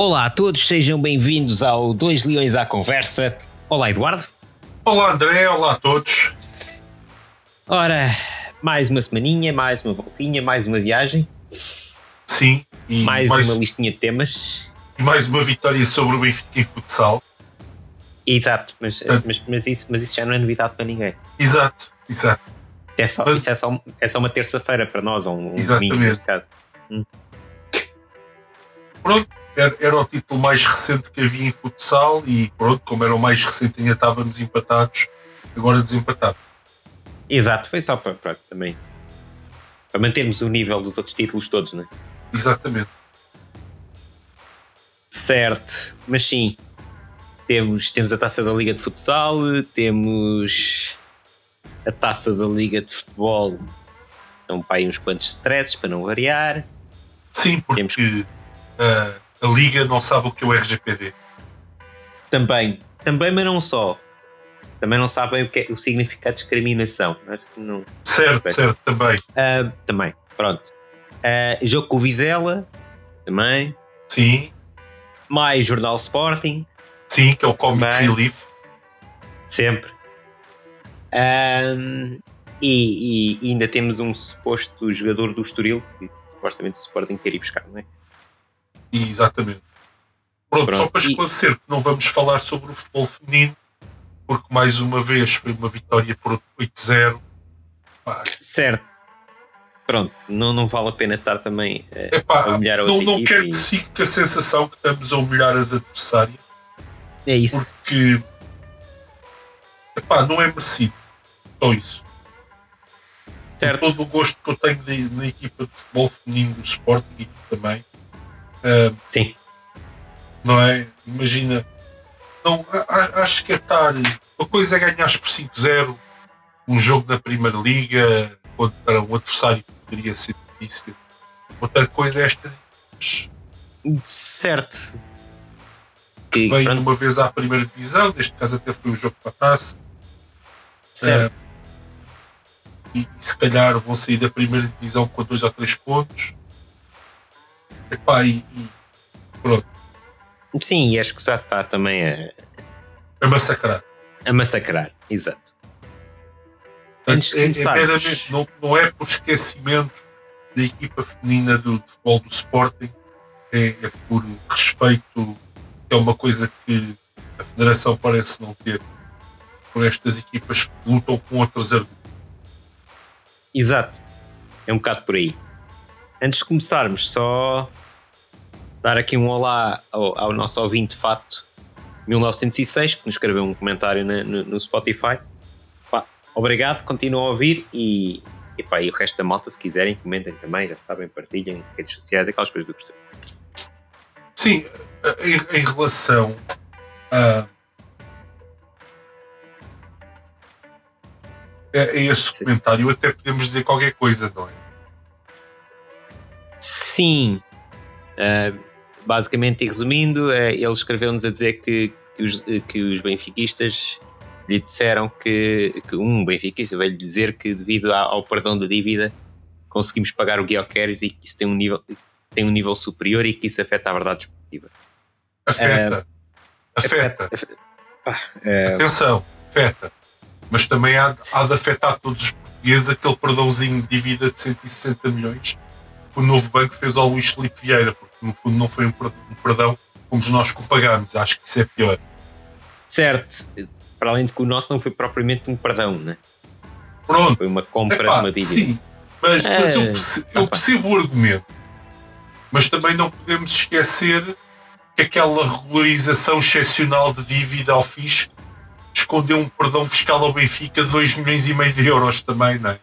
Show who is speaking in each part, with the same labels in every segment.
Speaker 1: Olá a todos, sejam bem-vindos ao Dois Leões à Conversa. Olá, Eduardo.
Speaker 2: Olá, André. Olá a todos.
Speaker 1: Ora, mais uma semaninha, mais uma voltinha, mais uma viagem.
Speaker 2: Sim.
Speaker 1: E mais, mais uma listinha de temas.
Speaker 2: E mais uma vitória sobre o Benfica em futsal.
Speaker 1: Exato, mas, ah. mas, mas, isso, mas isso já não é novidade para ninguém.
Speaker 2: Exato, exato.
Speaker 1: É só, mas, isso é só, é só uma terça-feira para nós, ou um,
Speaker 2: exatamente. domingo,
Speaker 1: caso. Hum.
Speaker 2: Pronto, era, era, o título mais recente que havia em futsal e pronto, como era o mais recente ainda estávamos empatados, agora desempatados.
Speaker 1: Exato, foi só para, para também para mantermos o nível dos outros títulos todos, não é?
Speaker 2: Exatamente.
Speaker 1: Certo, mas sim, temos, temos a taça da Liga de Futsal, temos a taça da Liga de Futebol, então para aí uns quantos stresses para não variar.
Speaker 2: Sim, porque temos... uh, a Liga não sabe o que é o RGPD.
Speaker 1: Também, também, mas não só. Também não sabem o que é o significado de discriminação. Acho que não.
Speaker 2: Certo, certo, também.
Speaker 1: Uh, também, pronto. Uh, jogo com o Vizela, também.
Speaker 2: Sim.
Speaker 1: Mais Jornal Sporting.
Speaker 2: Sim, que é o Comic também. Relief.
Speaker 1: Sempre. Um, e, e, ainda temos um suposto jogador do Estoril que supostamente o Sporting quer ir buscar, não é?
Speaker 2: Exatamente. Pronto, Pronto. só para esclarecer que não vamos falar sobre o futebol feminino, porque mais uma vez foi uma vitória por 8-0.
Speaker 1: Certo. Pronto, não, não vale a pena estar também uh, Epá, a humilhar a
Speaker 2: outra
Speaker 1: Não,
Speaker 2: não quero e... que fique a sensação que estamos a humilhar as adversárias.
Speaker 1: É isso.
Speaker 2: Porque epá, não é merecido. Só isso.
Speaker 1: Certo.
Speaker 2: todo o gosto que eu tenho na equipa de futebol feminino do Sporting e também Uh,
Speaker 1: Sim.
Speaker 2: Não é? Imagina. Não, a, acho que é estar. Uma coisa é ganhar por 5-0 um jogo na Primeira Liga contra um adversário que poderia ser difícil. Outra coisa é estas
Speaker 1: Certo.
Speaker 2: Que vem uma vez à primeira divisão, neste caso até foi um jogo para a taça.
Speaker 1: Certo. Uh,
Speaker 2: e, e, se calhar vão sair da primeira divisão com dois ou três pontos. Epá, e, pronto.
Speaker 1: Sim, e acho que já está também a,
Speaker 2: a massacrar.
Speaker 1: A massacrar, exato.
Speaker 2: Antes de é, é meramente, não, não é por esquecimento da equipa feminina do, de futebol do Sporting, é, é por respeito, é uma coisa que a Federação parece não ter por estas equipas que lutam com outros argumentos.
Speaker 1: Exato, é um bocado por aí. Antes de começarmos, só dar aqui um olá ao, ao nosso ouvinte Fato 1906, que nos escreveu um comentário na, no, no, Spotify. Pá, obrigado, continuam a ouvir e, e, pá, e o resto da malta, se quiserem, comentem também, já sabem, partilhem redes sociais, aquelas coisas do costume.
Speaker 2: Sim, em, em relação a, a, esse Sim. comentário, até podemos dizer qualquer coisa, não é?
Speaker 1: Sim. Uh, basicamente, e resumindo, uh, ele escreveu-nos a dizer que, que, os, que os benfiquistas lhe disseram que, que um benfiquista veio-lhe dizer que devido ao perdão da dívida conseguimos pagar o Guioqueres e que isso tem um nível tem um nível superior e que isso afeta a verdade esportiva.
Speaker 2: Afeta. Uh, afeta. afeta. Uh, Atenção, afeta. Mas também há, há de afetar todos os portugueses aquele perdãozinho de dívida de 160 milhões o novo banco fez ao Luís Felipe Vieira, porque no fundo não foi um perdão como nós que o pagámos. Acho que isso é pior.
Speaker 1: Certo. Para além de que o nosso não foi propriamente um perdão, né?
Speaker 2: Pronto.
Speaker 1: Foi uma compra Epá, de uma dívida.
Speaker 2: Sim, mas, é, mas eu, percebo, eu percebo o argumento. Mas também não podemos esquecer que aquela regularização excepcional de dívida ao fisco escondeu um perdão fiscal ao Benfica de 2 milhões e meio de euros também, não é?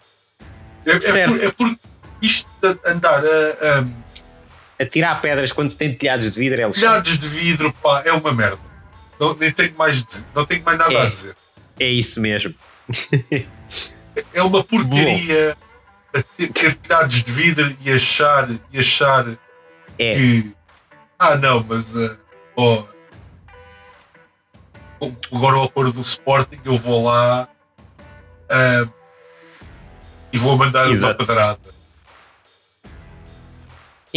Speaker 2: É, é, por, é porque isto de andar a,
Speaker 1: a, a tirar pedras quando se tem telhados de vidro é
Speaker 2: Telhados de vidro, pá, é uma merda. Não, nem tenho mais, não tenho mais nada
Speaker 1: é,
Speaker 2: a dizer.
Speaker 1: É isso mesmo.
Speaker 2: é uma porcaria ter, ter telhados de vidro e achar, e achar
Speaker 1: é.
Speaker 2: que. Ah, não, mas. Uh, oh, agora ao pôr do Sporting eu vou lá uh, e vou mandar Exato. uma pedrada.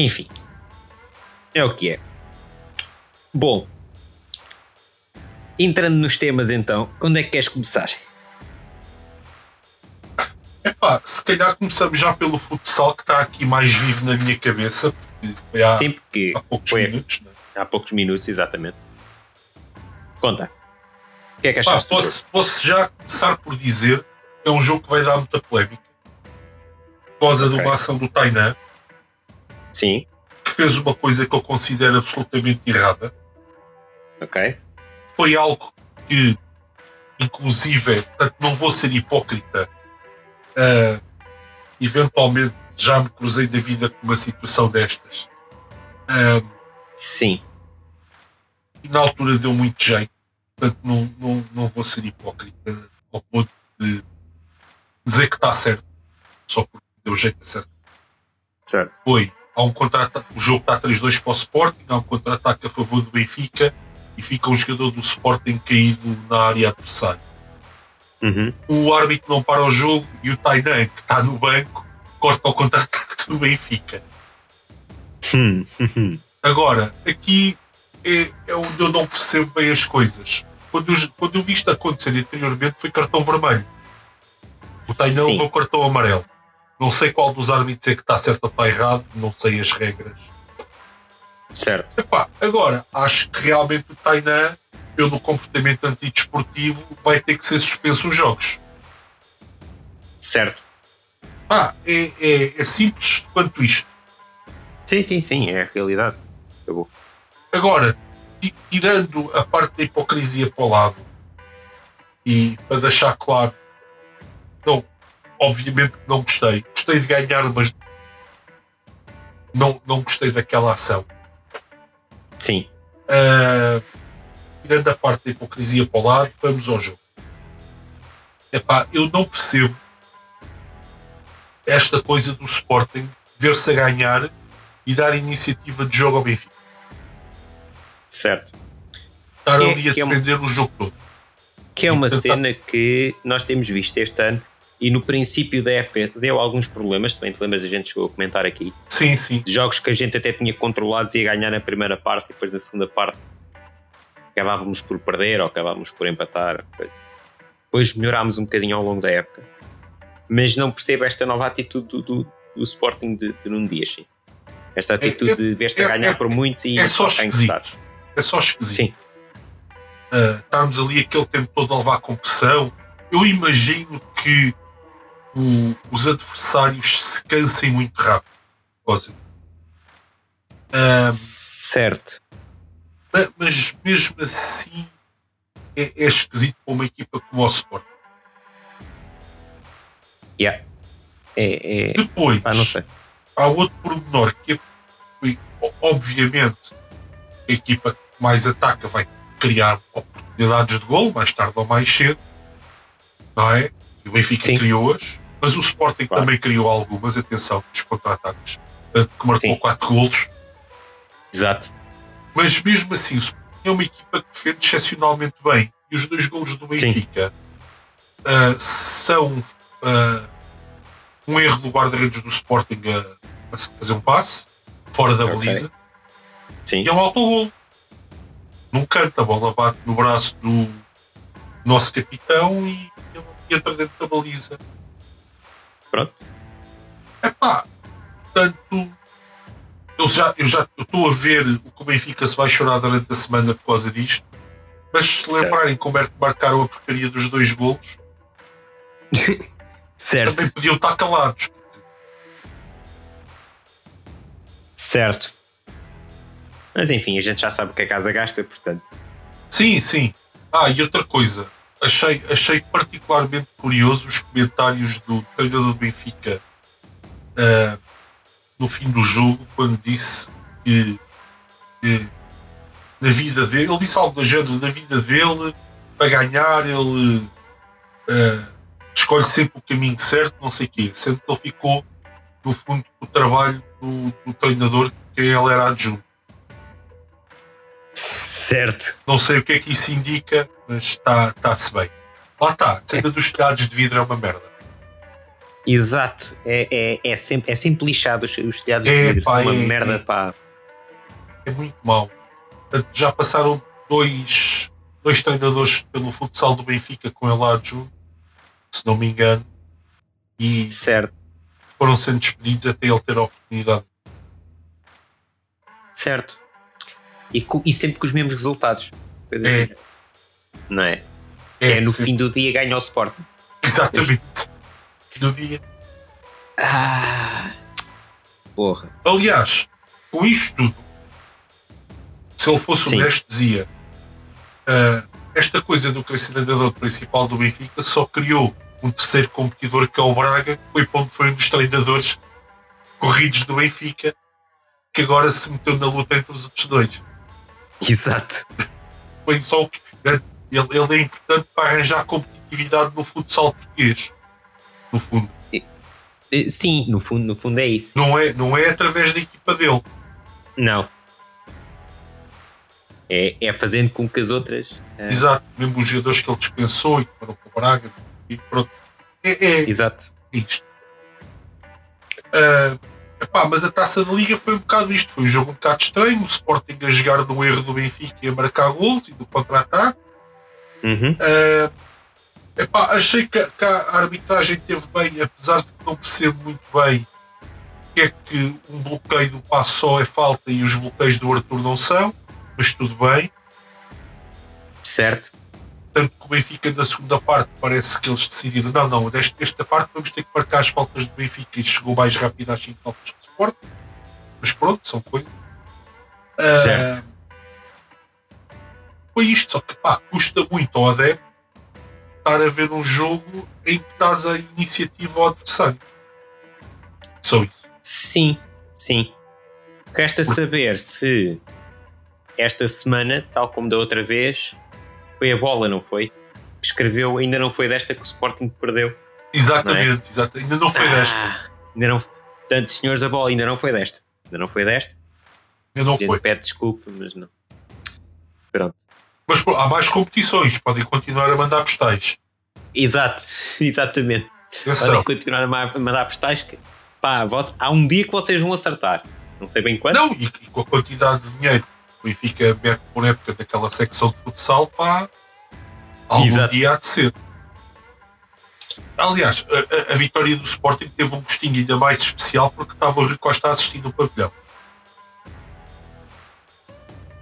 Speaker 1: Enfim, é o que é. Bom, entrando nos temas então, quando é que queres começar?
Speaker 2: Epá, se calhar começamos já pelo futsal que está aqui mais vivo na minha cabeça, porque foi há,
Speaker 1: Sim, porque
Speaker 2: há poucos
Speaker 1: foi
Speaker 2: minutos. Né?
Speaker 1: há poucos minutos, exatamente. Conta. O que é que
Speaker 2: Pá,
Speaker 1: achaste? jogo?
Speaker 2: posso, posso já começar por dizer que é um jogo que vai dar muita polémica por causa de
Speaker 1: Ok.
Speaker 2: uma ação do Tainan
Speaker 1: Sim,
Speaker 2: que fez uma coisa que eu considero absolutamente errada.
Speaker 1: ok.
Speaker 2: Foi algo que, inclusive, portanto, não vou ser hipócrita, ah, eventualmente já me cruzei da vida com uma situação destas. Ah,
Speaker 1: Sim,
Speaker 2: e na altura deu muito jeito, portanto não, não, não vou ser hipócrita ao ponto de dizer que está certo, só porque deu jeito a certo.
Speaker 1: certo.
Speaker 2: Foi, há um contra o jogo está 3-2 para o Sporting, há um contra-ataque a favor do Benfica e fica um jogador do Sporting caído na área adversária.
Speaker 1: Uhum.
Speaker 2: O árbitro não para o jogo e o Tainan, que está no banco, corta o contra-ataque do Benfica.
Speaker 1: Hum, hum,
Speaker 2: Agora, aqui é, é onde eu não percebo bem as coisas. Quando eu, quando eu vi isto acontecer anteriormente foi cartão vermelho. O Tainan levou cartão amarelo. Não sei qual dos árbitros é que está certo ou está errado, não sei as regras.
Speaker 1: Certo.
Speaker 2: Epá, agora, acho que realmente o Tainan, pelo comportamento antidesportivo, vai ter que ser suspenso os jogos.
Speaker 1: Certo.
Speaker 2: Pá, é, é, é simples quanto isto.
Speaker 1: Sim, sim, sim, é a realidade. Acabou.
Speaker 2: Agora, ti- tirando a parte da hipocrisia para o lado, e para deixar claro, obviamente que não gostei. Gostei de ganhar, mas não, não gostei daquela ação.
Speaker 1: Sim,
Speaker 2: Ah, tirando a parte da hipocrisia para o lado, vamos ao jogo. Epá, eu não percebo esta coisa do Sporting ver-se a ganhar e dar iniciativa de jogo ao Benfica.
Speaker 1: certo.
Speaker 2: Estar
Speaker 1: Que é-
Speaker 2: ali a
Speaker 1: é uma-
Speaker 2: defender o jogo todo.
Speaker 1: Que é uma cena que nós temos visto este ano e no princípio da época deu alguns problemas, bem te lembras, a gente chegou a comentar aqui,
Speaker 2: Sim, sim.
Speaker 1: jogos que a gente até tinha controlados e ia ganhar na primeira parte e depois na segunda parte acabávamos por perder ou acabávamos por empatar. Coisa. Depois melhorámos um bocadinho ao longo da época. Mas não percebo esta nova atitude do, do, do Sporting de, de Nuno Dias. sim. Esta atitude
Speaker 2: é-
Speaker 1: de ver-se
Speaker 2: é-
Speaker 1: a ganhar
Speaker 2: é-
Speaker 1: por muitos e
Speaker 2: É só esquisito. É só esquisito.
Speaker 1: Sim,
Speaker 2: estarmos ali aquele tempo todo a levar com pressão. Eu imagino que o- os adversários se cansem muito rápido. Ah,
Speaker 1: certo.
Speaker 2: ma- mas mesmo assim é, é esquisito para uma equipa como o Sport.
Speaker 1: Yeah. É, é,
Speaker 2: Depois,
Speaker 1: ah,
Speaker 2: há outro pormenor que é, que, obviamente a equipa que mais ataca vai criar oportunidades de gol mais tarde ou mais cedo não é? E o Benfica criou-as mas o Sporting
Speaker 1: Claro.
Speaker 2: também criou algumas atenção dos contra-ataques tanto que marcou
Speaker 1: Sim.
Speaker 2: 4 golos
Speaker 1: Exato.
Speaker 2: mas mesmo assim o Sporting é uma equipa que defende excepcionalmente bem e os dois golos do. Benfica ah, são ah, um erro do guarda-redes do Sporting a, a fazer um passe fora da baliza
Speaker 1: Sim.
Speaker 2: e é um autogol num canto a bola bate no braço do nosso capitão e ele entra dentro da baliza
Speaker 1: Pronto.
Speaker 2: Epá, portanto, eu já eu já eu estou a ver o que o Benfica se vai chorar durante a semana por causa disto. Mas se lembrarem como é que marcaram a porcaria dos dois golos,
Speaker 1: certo.
Speaker 2: também podiam estar calados.
Speaker 1: Certo. Mas enfim, a gente já sabe o que a casa gasta, portanto.
Speaker 2: Sim, sim. Ah, e outra coisa, achei, achei particularmente curioso os comentários do treinador do Benfica ah, no fim do jogo, quando disse que, que na vida dele, ele disse algo do género, na vida dele, para ganhar, ele ah, escolhe sempre o caminho certo, não sei o quê, sendo que ele ficou, no fundo, o trabalho do, do treinador, que ele era adjunto.
Speaker 1: Certo.
Speaker 2: Não sei o que é que isso indica, mas está- está-se bem. Lá está, a cena dos telhados de vidro é uma merda.
Speaker 1: Exato. É, é, é, sempre, é sempre lixado os, os telhados
Speaker 2: É,
Speaker 1: de vidro.
Speaker 2: pá,
Speaker 1: uma
Speaker 2: é,
Speaker 1: merda,
Speaker 2: é.
Speaker 1: pá.
Speaker 2: É muito mau. Já passaram dois, dois treinadores pelo futsal do Benfica com ele adjunto, se não me engano, e
Speaker 1: certo.
Speaker 2: foram sendo despedidos até ele ter a oportunidade.
Speaker 1: Certo. E, e sempre com os mesmos resultados.
Speaker 2: É.
Speaker 1: Não é? É, é no sim. fim do dia ganha o Sporting.
Speaker 2: Exatamente. No dia.
Speaker 1: Ah. Porra.
Speaker 2: Aliás, com isto tudo, se ele fosse sim. honesto, dizia uh, esta coisa do treinador principal do Benfica só criou um terceiro competidor que é o Braga, que foi foi um dos treinadores corridos do Benfica, que agora se meteu na luta entre os outros dois.
Speaker 1: Exato.
Speaker 2: Foi só o que ele, ele é importante para arranjar competitividade no futsal português. No fundo.
Speaker 1: Sim, no fundo, no fundo é isso.
Speaker 2: Não é, não é através da equipa dele.
Speaker 1: Não. É, é fazendo com que as outras.
Speaker 2: Uh... Exato, mesmo os jogadores que ele dispensou e que foram para o Braga e pronto. É, é
Speaker 1: Exato.
Speaker 2: isto. Uh, epá, mas a taça da Liga foi um bocado isto. Foi um jogo um bocado estranho. O Sporting a jogar no erro do Benfica e a marcar gols e do contra-ataque.
Speaker 1: Uhum.
Speaker 2: Uh, epá, achei que, que, a arbitragem teve bem, apesar de não percebo muito bem que é que um bloqueio do passo só é falta e os bloqueios do Arthur não são, mas tudo bem.
Speaker 1: Certo.
Speaker 2: Tanto que o Benfica da segunda parte parece que eles decidiram, não, não, desta, desta parte vamos ter que marcar as faltas do Benfica e chegou mais rápido às 5 faltas que o Sport. Mas pronto, são coisas.
Speaker 1: Certo. Uh,
Speaker 2: foi isto, só que pá, custa muito ao adepto estar a ver um jogo em que estás a iniciativa ao adversário. Só isso.
Speaker 1: Sim, sim. Resta saber se esta semana, tal como da outra vez, foi a bola, não foi? Escreveu, ainda não foi desta que o Sporting perdeu.
Speaker 2: Exatamente, é? ainda não foi ah, desta.
Speaker 1: Ainda não, portanto, senhores da bola, ainda não foi desta. Ainda não foi desta.
Speaker 2: Ainda não foi.
Speaker 1: Pede desculpa, mas não. Pronto.
Speaker 2: Mas pô, há mais competições, podem continuar a mandar postais.
Speaker 1: Exato, exatamente. Atenção. Podem continuar a mandar postais. Que, pá, vos, há um dia que vocês vão acertar. Não sei bem quando.
Speaker 2: Não, e, e com a quantidade de dinheiro que o Benfica mete por época daquela secção de futsal, pá, algum Exato. dia há de ser. Aliás, a, a, a, vitória do Sporting teve um gostinho ainda mais especial porque estava o Rui Costa a assistir no pavilhão.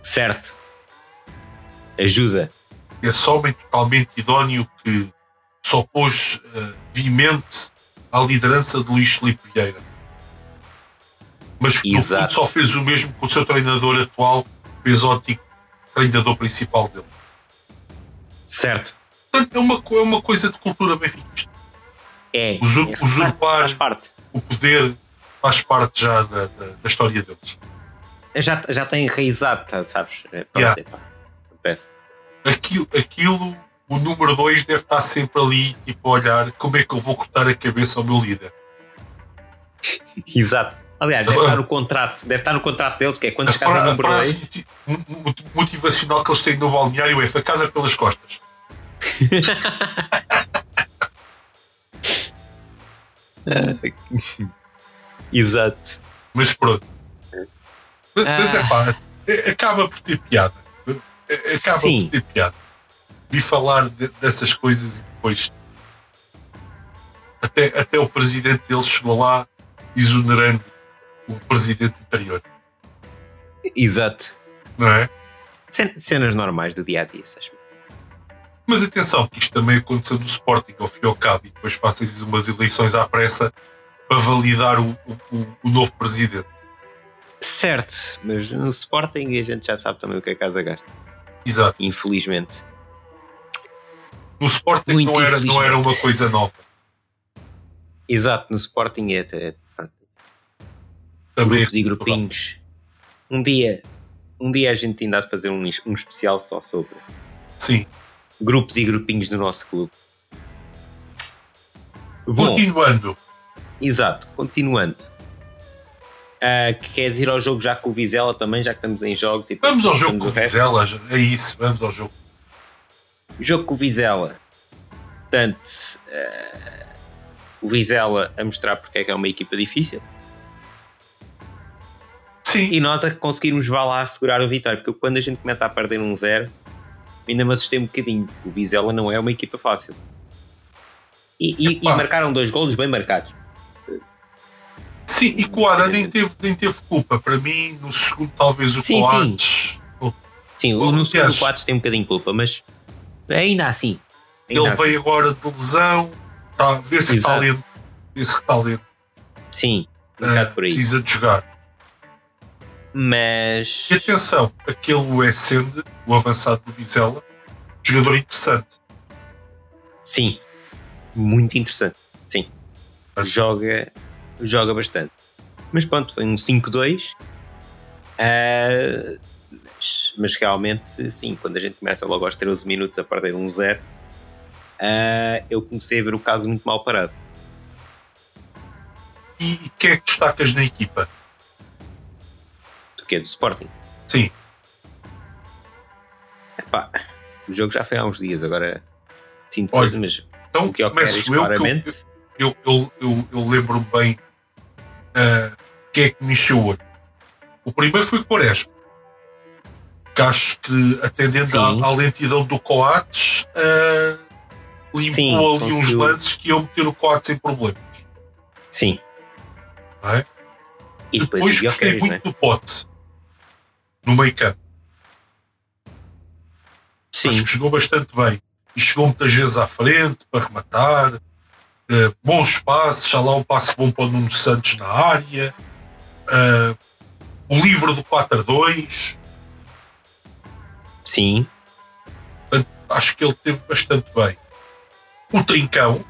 Speaker 1: Certo ajuda.
Speaker 2: Esse homem totalmente idóneo que só pôs uh, vimente à liderança de Luís Felipe Vieira. Mas que só fez o mesmo com o seu treinador atual, fez o antigo treinador principal dele.
Speaker 1: Certo.
Speaker 2: Portanto, é uma, é uma coisa de cultura benfiquista.
Speaker 1: É.
Speaker 2: Usur,
Speaker 1: é
Speaker 2: usurpar
Speaker 1: faz parte.
Speaker 2: o poder faz parte já da, da, da história deles.
Speaker 1: Já, já tem enraizado, tá, sabes? Pronto, yeah. Acontece.
Speaker 2: Aquilo, aquilo, o número 2 deve estar sempre ali, tipo, a olhar como é que eu vou cortar a cabeça ao meu líder.
Speaker 1: Exato. Aliás, deve estar no contrato, deve estar no contrato deles, que é quando chegar ao número 2.
Speaker 2: motivacional que eles têm no balneário é facada pelas costas.
Speaker 1: Exato.
Speaker 2: Mas pronto. Mas é pá, é, acaba por ter piada. Acaba Sim. por ter piada. Vi falar de, dessas coisas e depois até, até o presidente deles chegou lá exonerando o presidente anterior.
Speaker 1: Exato.
Speaker 2: Não é?
Speaker 1: Cenas normais do dia a dia, sabes?
Speaker 2: Mas atenção, que isto também aconteceu no Sporting ao fim e ao cabo, e depois façam umas eleições à pressa para validar o, o, o, novo presidente.
Speaker 1: Certo, mas no Sporting a gente já sabe também o que é a casa gasta.
Speaker 2: Exato.
Speaker 1: Infelizmente.
Speaker 2: No Sporting não era, não era uma coisa nova.
Speaker 1: Exato, no Sporting é, é, é
Speaker 2: também
Speaker 1: grupos e grupinhos. Um dia, um dia a gente ainda há de fazer um, um especial só sobre
Speaker 2: Sim.
Speaker 1: grupos e grupinhos do nosso clube.
Speaker 2: Bom, continuando.
Speaker 1: Exato, continuando. Uh, que queres ir ao jogo já com o Vizela também, já que estamos em jogos. E
Speaker 2: vamos ao jogo com o Vizela, é isso, vamos ao jogo.
Speaker 1: O jogo com o Vizela. Portanto, uh, o Vizela a mostrar porque é que é uma equipa difícil.
Speaker 2: Sim.
Speaker 1: E nós a conseguirmos vá lá assegurar o vitória, porque quando a gente começa a perder um zero, ainda me assustei um bocadinho. O Vizela não é uma equipa fácil. E, e, e marcaram dois golos bem marcados.
Speaker 2: Sim, e Coada nem teve, nem teve culpa. Para mim, no segundo, talvez o sim, Coates.
Speaker 1: Sim, sim o, no segundo o Coates tem um bocadinho de culpa, mas ainda assim.
Speaker 2: Ainda ele assim. veio agora de lesão, tá, vê-se que está lento. Vê-se que está lento.
Speaker 1: Sim,
Speaker 2: um uh, por aí. Precisa de jogar.
Speaker 1: Mas.
Speaker 2: E atenção, aquele Wessend, o avançado do Vizela, jogador interessante.
Speaker 1: Sim, muito interessante. Sim, joga joga bastante. Mas pronto, foi um 5-2. Uh, ah, mas, mas, realmente, sim, quando a gente começa logo aos 13 minutos a perder um 0, uh, eu comecei a ver o caso muito mal parado.
Speaker 2: E quem é que destacas na equipa?
Speaker 1: Do quê? Do Sporting?
Speaker 2: Sim.
Speaker 1: Epá, o jogo já foi há uns dias, agora sinto coisa, mas
Speaker 2: então,
Speaker 1: o que eu quero é claramente.
Speaker 2: Eu, eu, eu, eu lembro bem uh, quem é que me encheu o primeiro foi o Quaresma, que acho que, atendendo à, à, lentidão do Coates, uh, limpou Sim, ali conseguiu. uns lances que iam meter o Coates em problemas.
Speaker 1: Sim.
Speaker 2: É?
Speaker 1: E
Speaker 2: depois, depois gostei muito né? do Pote no meio campo. Sim. Acho que jogou bastante bem. E chegou muitas vezes à frente para rematar. Uh, bons passes, já lá um passe bom para o Nuno Santos na área, uh, o livro do 4-2.
Speaker 1: Sim.
Speaker 2: Portanto, acho que ele teve bastante bem. O Trincão.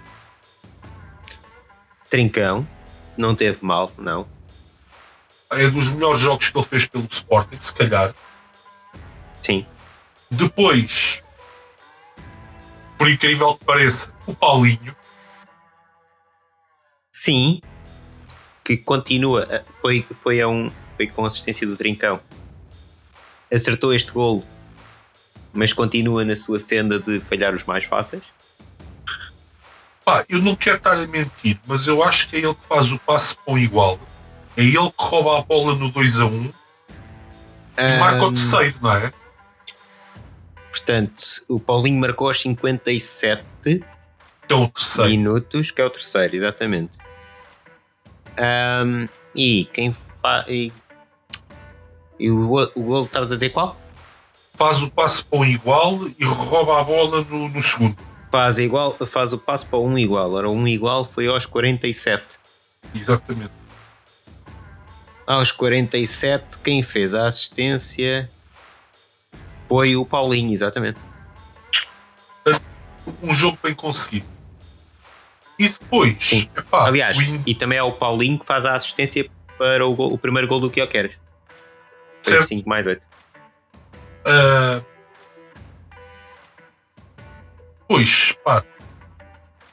Speaker 1: Trincão, não teve mal, não.
Speaker 2: É dos melhores jogos que ele fez pelo Sporting, se calhar.
Speaker 1: Sim.
Speaker 2: Depois, por incrível que pareça, o Paulinho.
Speaker 1: Sim, que continua, foi, foi, a um, foi com assistência do Trincão. Acertou este golo, mas continua na sua senda de falhar os mais fáceis.
Speaker 2: Pá, eu não quero estar a mentir, mas eu acho que é ele que faz o passe com igual. É ele que rouba a bola no 2 a 1 um, e marca o terceiro, não é?
Speaker 1: Portanto, o Paulinho marcou aos 57 que
Speaker 2: é o terceiro.
Speaker 1: minutos, que é o terceiro, exatamente. Um, e quem faz. E, e, o, o golo, estavas a dizer qual?
Speaker 2: Faz o passo para um igual e rouba a bola no, no segundo.
Speaker 1: Faz, igual, faz o passo para um igual. Ora, um igual foi aos 47.
Speaker 2: Exatamente.
Speaker 1: Aos 47, quem fez a assistência foi o Paulinho, exatamente.
Speaker 2: Um jogo bem conseguido. E depois, epá,
Speaker 1: aliás, e também é o Paulinho que faz a assistência para o, gol, o primeiro gol do que eu queres. 5 mais 8. Uh,
Speaker 2: ah, pois, pá,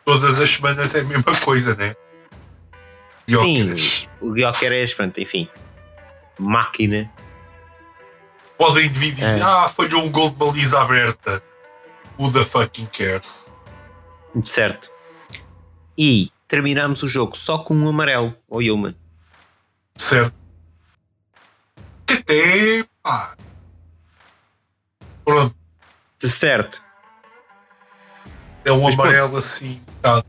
Speaker 2: todas as semanas é a mesma coisa, né?
Speaker 1: Sim, o Guioqueres, pronto, enfim, máquina.
Speaker 2: Podem vir dizer, ah. ah, falhou um gol de baliza aberta. Who the fucking cares?
Speaker 1: Certo. E terminamos o jogo só com um amarelo ao Ilman.
Speaker 2: Certo. Até. pá. Pronto.
Speaker 1: De certo.
Speaker 2: É um Mas amarelo pronto. assim. Tá.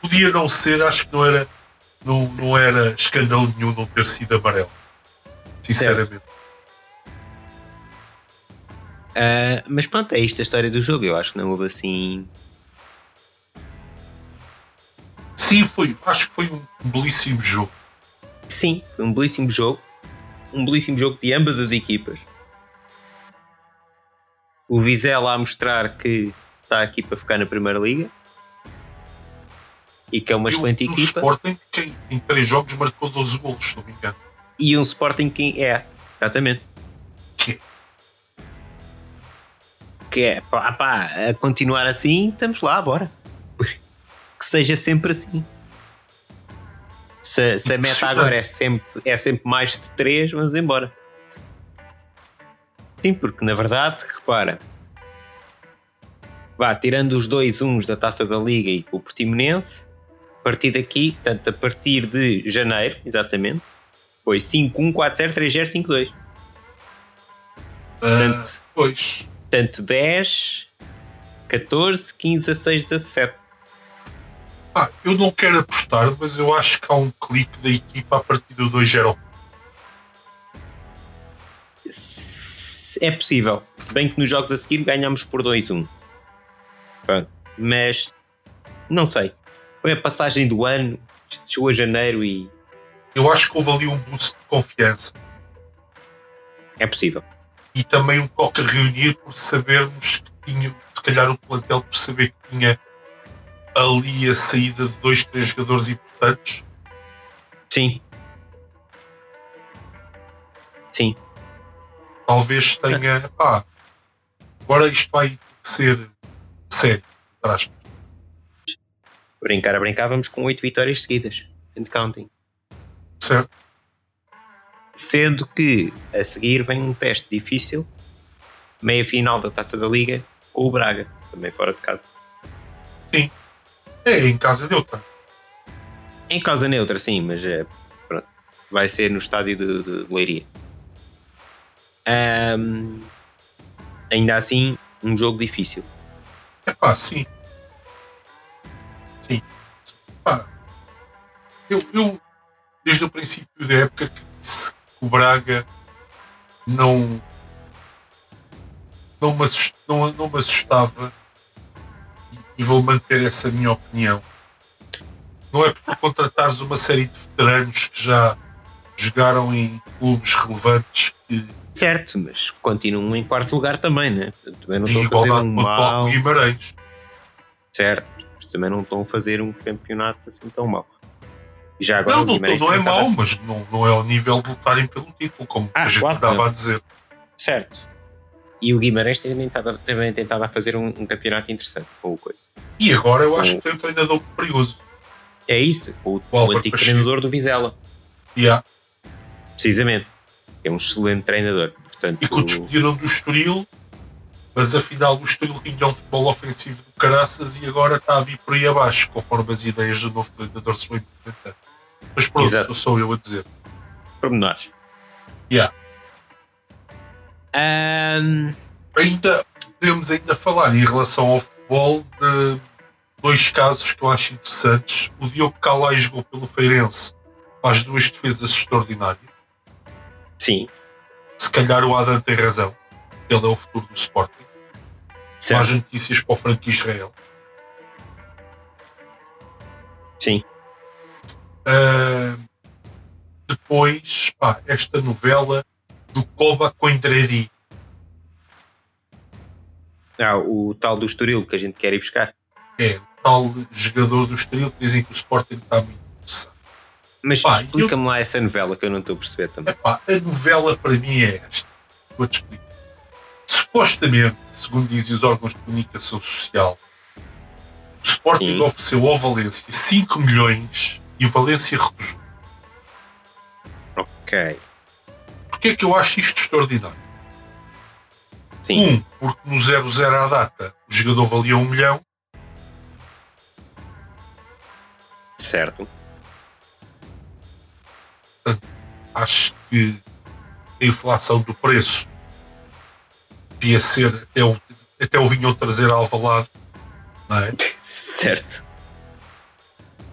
Speaker 2: Podia não ser, acho que não era. Não, não era escândalo nenhum não ter sido amarelo. Sinceramente.
Speaker 1: Uh, mas pronto, é isto a história do jogo. Eu acho que não houve assim
Speaker 2: Sim, foi, acho que foi um belíssimo jogo.
Speaker 1: Sim, foi um belíssimo jogo. Um belíssimo jogo de ambas as equipas. O Vizela a mostrar que está aqui para ficar na Primeira Liga e que é uma e excelente
Speaker 2: um,
Speaker 1: equipa.
Speaker 2: Um Sporting que em três jogos marcou 12 golos, se não me engano.
Speaker 1: E um Sporting que é, exatamente.
Speaker 2: Que?
Speaker 1: Que é, pá, pá, a continuar assim, estamos lá, bora que seja sempre assim. Se, se a meta agora é sempre, é sempre mais de 3, vamos embora. Sim, porque na verdade, repara, vá, tirando os dois uns da taça da Liga e o Portimonense, a partir daqui, portanto, a partir de janeiro, exatamente, Foi 51403052. Uh,
Speaker 2: portanto, pois.
Speaker 1: Portanto, 10, 14, 15, 16, 17.
Speaker 2: Ah, eu não quero apostar, mas eu acho que há um clique da equipa a partir do 2-0.
Speaker 1: É possível. Se bem que nos jogos a seguir ganhamos por 2-1. Mas não sei. Foi a passagem do ano, chegou a janeiro e.
Speaker 2: Eu acho que houve ali um boost de confiança.
Speaker 1: É possível.
Speaker 2: E também um toque a reunir por sabermos que tinha, se calhar o plantel por saber que tinha ali a saída de dois, três jogadores importantes.
Speaker 1: Sim. Sim.
Speaker 2: Talvez tenha. Pá, agora isto vai ser sério. Traz.
Speaker 1: Brincar a brincar, vamos com oito vitórias seguidas. And counting.
Speaker 2: Certo.
Speaker 1: Sendo que a seguir vem um teste difícil, meia final da taça da Liga, com o Braga, também fora de casa.
Speaker 2: Sim. É em casa neutra.
Speaker 1: Em casa neutra, sim, mas é, pronto, vai ser no estádio de, de Leiria. Um, ainda assim, um jogo difícil.
Speaker 2: É pá, sim. Sim. Pá, eu, eu, desde o princípio da época, que disse que o Braga não, não, me, assust, não, não me assustava e vou manter essa minha opinião. Não é por contratares uma série de veteranos que já jogaram em clubes relevantes que.
Speaker 1: Certo, mas continuam em quarto lugar também, né? Também não
Speaker 2: estão a fazer um mal. Guimarães.
Speaker 1: Certo, mas também não estão a fazer um campeonato assim tão mau. Já agora
Speaker 2: não, não, não é mau, mas não, não é ao nível de lutarem pelo título, como ah, a gente claro, dava a dizer.
Speaker 1: Certo. E o Guimarães também tentado, também tentado a fazer um, um, campeonato interessante com o coisa.
Speaker 2: E agora eu acho que tem um treinador perigoso.
Speaker 1: É isso, o, o, o antigo Pacheco. treinador do Vizela.
Speaker 2: Yeah.
Speaker 1: Precisamente. É um excelente treinador. Portanto,
Speaker 2: e que discutiram do Estoril, mas afinal o Estoril tinha um futebol ofensivo do caraças e agora está a vir por aí abaixo, conforme as ideias do novo treinador se vão implementar. Mas pronto, Exato. sou eu a dizer.
Speaker 1: Pormenores.
Speaker 2: Yeah.
Speaker 1: Um...
Speaker 2: Ainda podemos ainda falar em relação ao futebol de dois casos que eu acho interessantes. O Diogo Calai jogou pelo Feirense, faz duas defesas extraordinárias.
Speaker 1: Sim.
Speaker 2: Se calhar o Adam tem razão. Ele é o futuro do Sporting. Certo. Faz notícias para o Frank Israel.
Speaker 1: Sim.
Speaker 2: Uh, depois, pá, esta novela do Koba Coindredi.
Speaker 1: Ah, o tal do Estoril que a gente quer ir buscar.
Speaker 2: É, tal jogador do Estoril que dizem que o Sporting está muito interessado.
Speaker 1: Mas explica-me eu... lá essa novela que eu não estou a perceber também.
Speaker 2: Epá, a novela para mim é esta. Vou-te explicar. Supostamente, segundo dizem os órgãos de comunicação social, o Sporting Sim. ofereceu ao Valência 5 milhões e o Valência recusou.
Speaker 1: Ok.
Speaker 2: Porquê é que eu acho isto extraordinário?
Speaker 1: Sim.
Speaker 2: Um, porque no 0-0 à data o jogador valia um milhão.
Speaker 1: Certo.
Speaker 2: Acho que a inflação do preço devia ser até o, até o vinho trazer alvalado. Não é?
Speaker 1: Certo.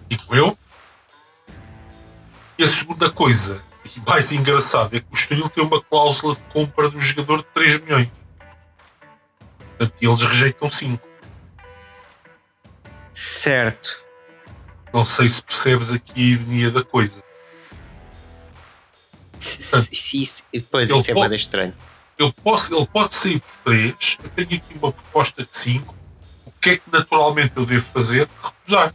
Speaker 2: Digo eu. E a segunda coisa e mais engraçado é que o Estoril tem uma cláusula de compra do jogador de 3 milhões. Portanto, eles rejeitam 5.
Speaker 1: Certo.
Speaker 2: Não sei se percebes aqui a ironia da coisa.
Speaker 1: Portanto, isso, depois isso é pode, estranho.
Speaker 2: Ele, posso, ele pode sair por 3, eu tenho aqui uma proposta de 5. O que é que naturalmente eu devo fazer? Recusar.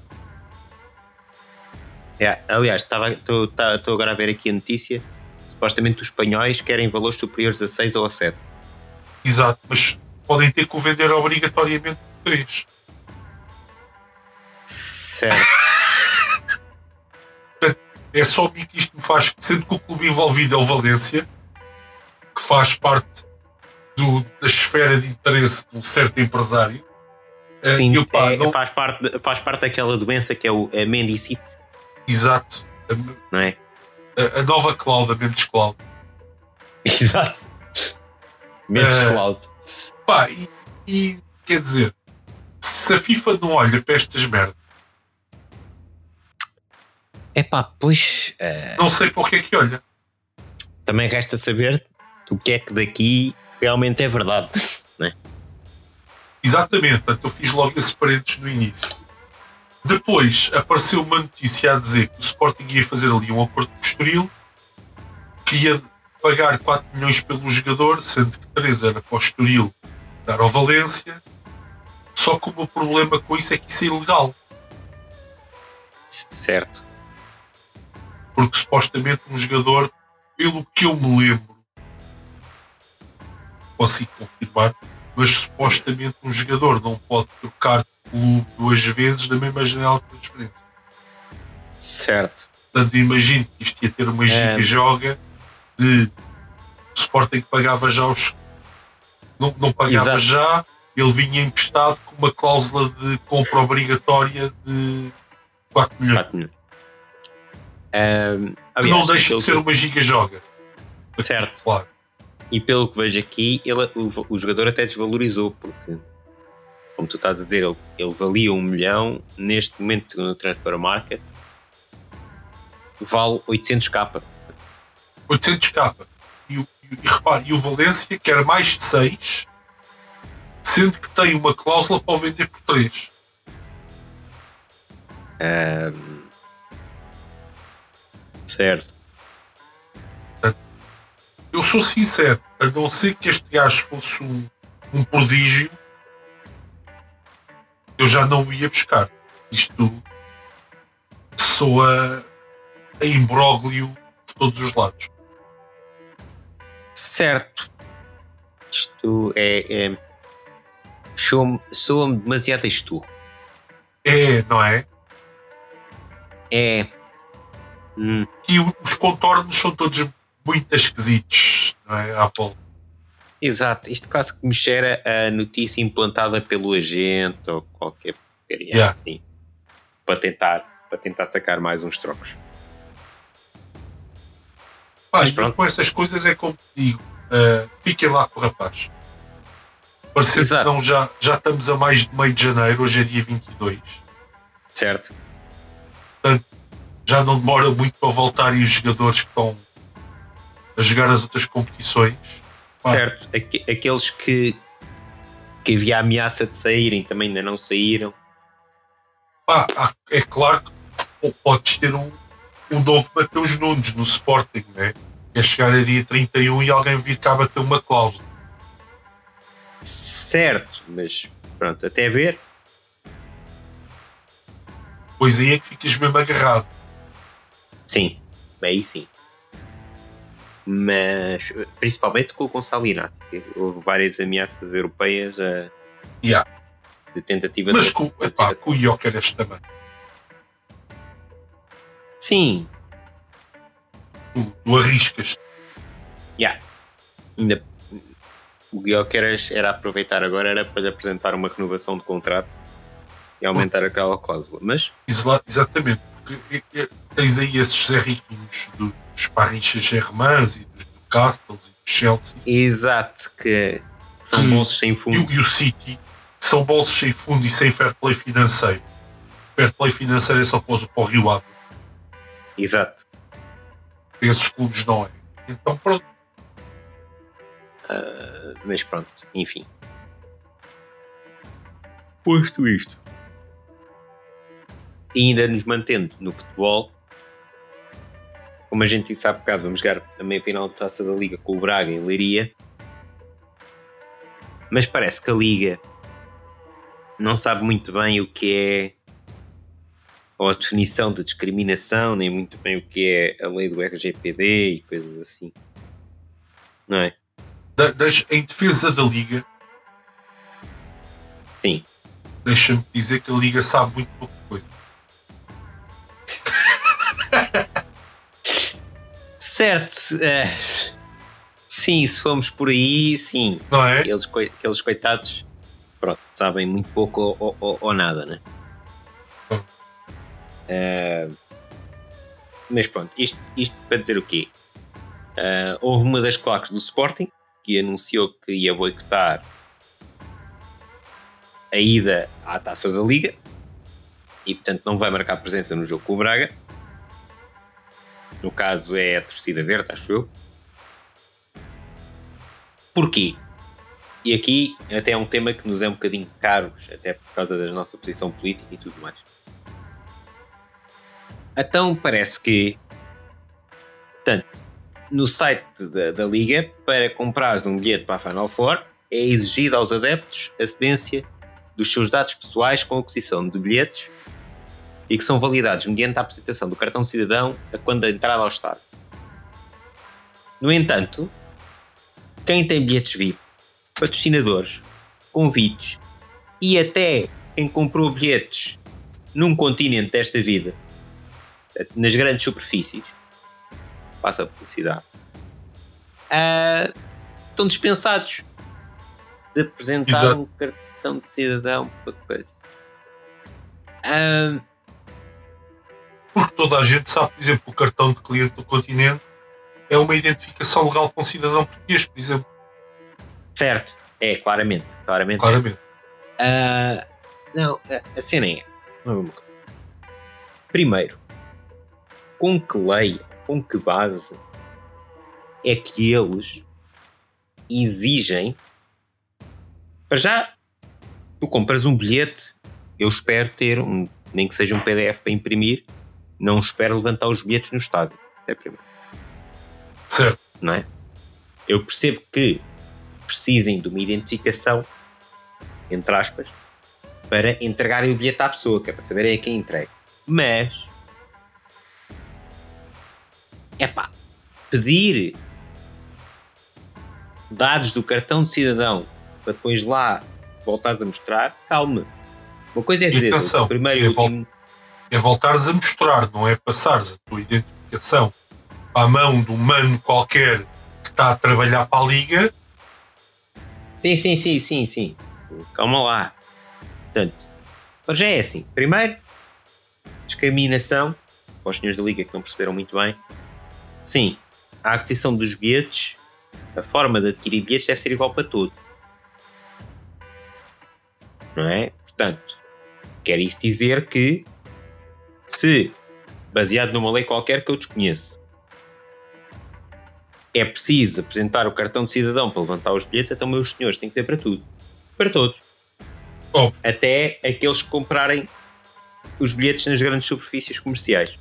Speaker 1: É, aliás, estou agora a ver aqui a notícia. Supostamente os espanhóis querem valores superiores a 6 ou a 7.
Speaker 2: Exato, mas podem ter que o vender obrigatoriamente por 3.
Speaker 1: Certo.
Speaker 2: É só mim que isto me faz, sendo que o clube envolvido é o Valência, que faz parte do, da esfera de interesse de um certo empresário.
Speaker 1: Sim, eu, pá, é, não... faz, parte, faz parte daquela doença que é o a mendicite
Speaker 2: Exato.
Speaker 1: Não é?
Speaker 2: A, a nova cloud, a Mendes Cloud.
Speaker 1: Exato. Mendes uh, Cloud.
Speaker 2: Pá, e, e quer dizer, se a FIFA não olha para estas merdas.
Speaker 1: É pá, pois. Uh...
Speaker 2: Não sei para o que é que olha.
Speaker 1: Também resta saber do que é que daqui realmente é verdade. Não é?
Speaker 2: Exatamente, portanto eu fiz logo esse paredes no início. Depois apareceu uma notícia a dizer que o Sporting ia fazer ali um acordo com o Estoril que ia pagar 4 milhões pelo jogador, sendo que 3 era para o Estoril dar ao Valência. Só que o meu problema com isso é que isso é ilegal.
Speaker 1: Certo.
Speaker 2: Porque supostamente um jogador, pelo que eu me lembro, posso confirmar, mas supostamente um jogador não pode trocar de clube duas vezes na mesma janela de transferência.
Speaker 1: Certo.
Speaker 2: Portanto, imagino que isto ia ter uma é. giga-joga de Sporting que pagava já os. Não, não pagava Exato. já, ele vinha emprestado com uma cláusula de compra obrigatória de 4 milhões. 4 milhões.
Speaker 1: Um,
Speaker 2: que não deixa de ser uma giga-joga.
Speaker 1: Certo. Claro. E pelo que vejo aqui, ele, o, o, jogador até desvalorizou, porque, como tu estás a dizer, ele, ele valia um milhão, neste momento, segundo o Transfer Market, vale 800k.
Speaker 2: 800k. E, e, e repare, e o Valência quer mais de 6, sendo que tem uma cláusula para o vender por 3.
Speaker 1: Um, certo.
Speaker 2: Eu sou sincero, a não ser que este gajo fosse um, um prodígio, eu já não o ia buscar. Isto soa a imbróglio de todos os lados.
Speaker 1: Certo. Isto é. é soa-me demasiado esturro.
Speaker 2: É, não é?
Speaker 1: É.
Speaker 2: Hum. E os contornos são todos muito esquisitos, não é? À volta.
Speaker 1: Exato, isto quase que me cheira a notícia implantada pelo agente ou qualquer porcaria yeah. assim para tentar, para tentar sacar mais uns trocos.
Speaker 2: Mas pronto. com essas coisas é como digo, uh, fiquem lá com o rapaz. Parece que não, já, já estamos a mais de meio de janeiro, hoje é dia 22.
Speaker 1: Certo.
Speaker 2: Portanto, já não demora muito para voltarem os jogadores que estão a jogar as outras competições.
Speaker 1: Certo, aqueles que, que havia ameaça de saírem também ainda não saíram.
Speaker 2: Pá, é claro que podes ter um, um novo Mateus Nunes no Sporting, né? É chegar a dia 31 e alguém vir cá bater uma cláusula.
Speaker 1: Certo, mas pronto, até ver.
Speaker 2: Pois aí é que ficas mesmo agarrado.
Speaker 1: Sim, aí sim mas principalmente com o Gonçalo Inácio, houve várias ameaças europeias a,
Speaker 2: yeah.
Speaker 1: de tentativa
Speaker 2: mas
Speaker 1: de.
Speaker 2: Com, epá, com o Jóqueres também.
Speaker 1: Sim.
Speaker 2: Tu, tu arriscas.
Speaker 1: Yeah. Ainda o Guioqueras era aproveitar agora era para lhe apresentar uma renovação de contrato e aumentar aquela cláusula. Mas
Speaker 2: exatamente, porque tens aí esses Zé Riquinhos do, dos Paris Saint-Germain e dos Newcastles e do Chelsea.
Speaker 1: Exato, que são que, bolsos sem fundo.
Speaker 2: E, e, o City, que são bolsos sem fundo e sem fair play financeiro. Fair play financeiro é só para o Rio Ave.
Speaker 1: Exato.
Speaker 2: Esses clubes não é. Então pronto.
Speaker 1: Uh, mas pronto, enfim. Posto isto. E ainda nos mantendo no futebol, como a gente disse há bocado, vamos jogar a meia final de taça da Liga com o Braga em Leiria. Mas parece que a Liga não sabe muito bem o que é ou a definição de discriminação, nem muito bem o que é a lei do RGPD e coisas assim. Não é?
Speaker 2: Da, das, em defesa da Liga.
Speaker 1: Sim.
Speaker 2: Deixa-me dizer que a Liga sabe muito pouco
Speaker 1: Certo. É, sim, se formos por aí, sim.
Speaker 2: Não é?
Speaker 1: Aqueles, aqueles coitados, pronto, sabem muito pouco ou, ou, ou nada, né? É, mas pronto, isto, isto para dizer o quê? Uh, houve uma das claques do Sporting que anunciou que ia boicotar a ida à taça da Liga e, portanto, não vai marcar presença no jogo com o Braga. No caso, é a torcida verde, acho eu. Porquê? E aqui até é um tema que nos é um bocadinho caro, até por causa da nossa posição política e tudo mais. Então parece que, portanto, no site da, da Liga, para comprares um bilhete para a Final Four, é exigido aos adeptos a cedência dos seus dados pessoais com aquisição de bilhetes e que são validados mediante a apresentação do cartão de cidadão a quando da entrada ao Estado. No entanto, quem tem bilhetes VIP, patrocinadores, convites e até quem comprou bilhetes num continente desta vida, nas grandes superfícies, passa a publicidade, uh, estão dispensados de apresentar Exato. um cartão de cidadão para coisa. Uh,
Speaker 2: toda a gente sabe, por exemplo, o cartão de cliente do continente é uma identificação legal com um cidadão português, por exemplo.
Speaker 1: Certo, é, claramente. Claramente.
Speaker 2: claramente.
Speaker 1: Uh, não, a cena é. Primeiro, com que lei, com que base é que eles exigem. Para já, tu compras um bilhete, eu espero ter um, nem que seja um PDF para imprimir, não espero levantar os bilhetes no estádio. É primeiro.
Speaker 2: Certo.
Speaker 1: Não é? Eu percebo que precisem de uma identificação, entre aspas, para entregarem o bilhete à pessoa, que é para saberem a quem entrega. Mas, é pá, pedir dados do cartão de cidadão para depois lá voltares a mostrar, calma. Uma coisa é dizer,
Speaker 2: primeiro e último é voltares a mostrar, não é passares a tua identificação à mão de um mano qualquer que está a trabalhar para a liga.
Speaker 1: Sim, sim, sim, sim, sim. Calma lá. Portanto, mas já é assim. Primeiro, discriminação para os senhores da liga que não perceberam muito bem. Sim, a aquisição dos bilhetes, a forma de adquirir bilhetes deve ser igual para todos. Não é? Portanto, quer isso dizer que se, baseado numa lei qualquer que eu desconheço, é preciso apresentar o cartão de cidadão para levantar os bilhetes, então, meus senhores, tem que ser para tudo. Para todos.
Speaker 2: Oh.
Speaker 1: Até aqueles que comprarem os bilhetes nas grandes superfícies comerciais.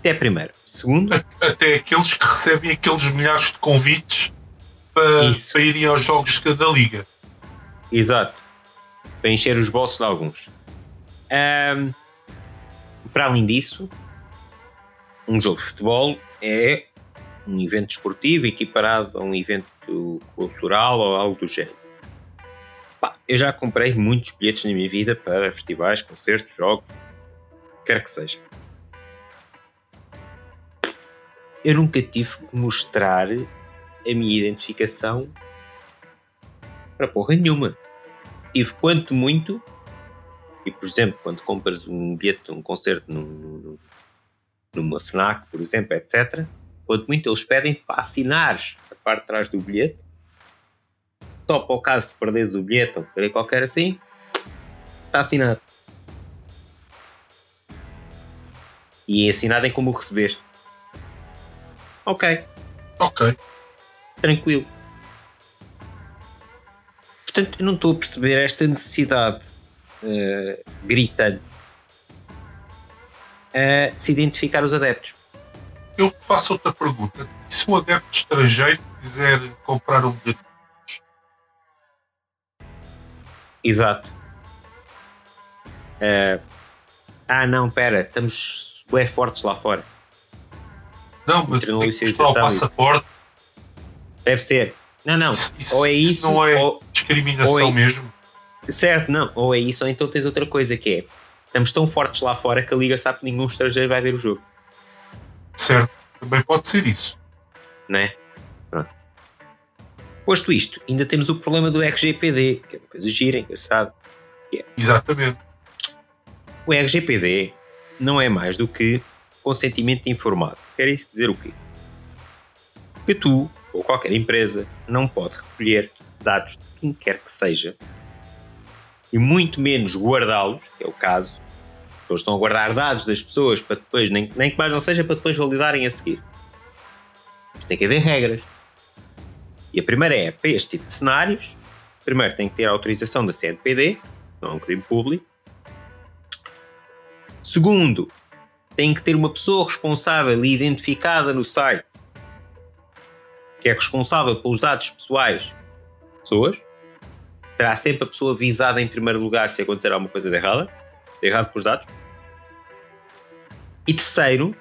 Speaker 1: Até primeiro. Segundo.
Speaker 2: Até aqueles que recebem aqueles milhares de convites para, para irem aos jogos da Liga.
Speaker 1: Exato. Para encher os bolsos de alguns. Um, para além disso, um jogo de futebol é um evento esportivo equiparado a um evento cultural ou algo do género. Pá, eu já comprei muitos bilhetes na minha vida para festivais, concertos, jogos, quer que seja. Eu nunca tive que mostrar a minha identificação para porra nenhuma. Tive quanto muito e, por exemplo, quando compras um bilhete de um concerto num, numa FNAC, por exemplo, etc., quando muito eles pedem para assinares a parte de trás do bilhete, só para o caso de perderes o bilhete ou querer qualquer assim, está assinado. E é assinado em como o recebeste. Ok.
Speaker 2: Ok.
Speaker 1: Tranquilo. Portanto, eu não estou a perceber esta necessidade uh, gritante uh, de se identificar os adeptos.
Speaker 2: Eu faço outra pergunta. E se um adepto estrangeiro quiser comprar um bilhete?
Speaker 1: Exato. Uh, ah, não, pera, estamos bem fortes lá fora.
Speaker 2: Não, mas tem que mostrar o passaporte.
Speaker 1: Deve ser. Não, não.
Speaker 2: Isso, ou é isso, isso não é ou, discriminação ou é, mesmo.
Speaker 1: Certo, não. Ou é isso, ou então tens outra coisa que é estamos tão fortes lá fora que a Liga sabe que nenhum estrangeiro vai ver o jogo.
Speaker 2: Certo, também pode ser isso.
Speaker 1: Não é? Pronto. Posto isto, ainda temos o problema do RGPD, que é uma coisa gira, engraçado. É.
Speaker 2: Exatamente.
Speaker 1: O RGPD não é mais do que consentimento informado. Quer isso dizer o quê? Que tu, ou qualquer empresa, não pode recolher dados de quem quer que seja e muito menos guardá-los, que é o caso. Eles estão a guardar dados das pessoas para depois, nem, nem que mais não seja para depois validarem a seguir. Mas tem que haver regras. E a primeira é, para este tipo de cenários, primeiro tem que ter a autorização da CNPD, não é um crime público. Segundo, tem que ter uma pessoa responsável e identificada no site que é responsável pelos dados pessoais pessoas. Terá sempre a pessoa visada em primeiro lugar se acontecer alguma coisa de errada, de errado com os dados. E terceiro,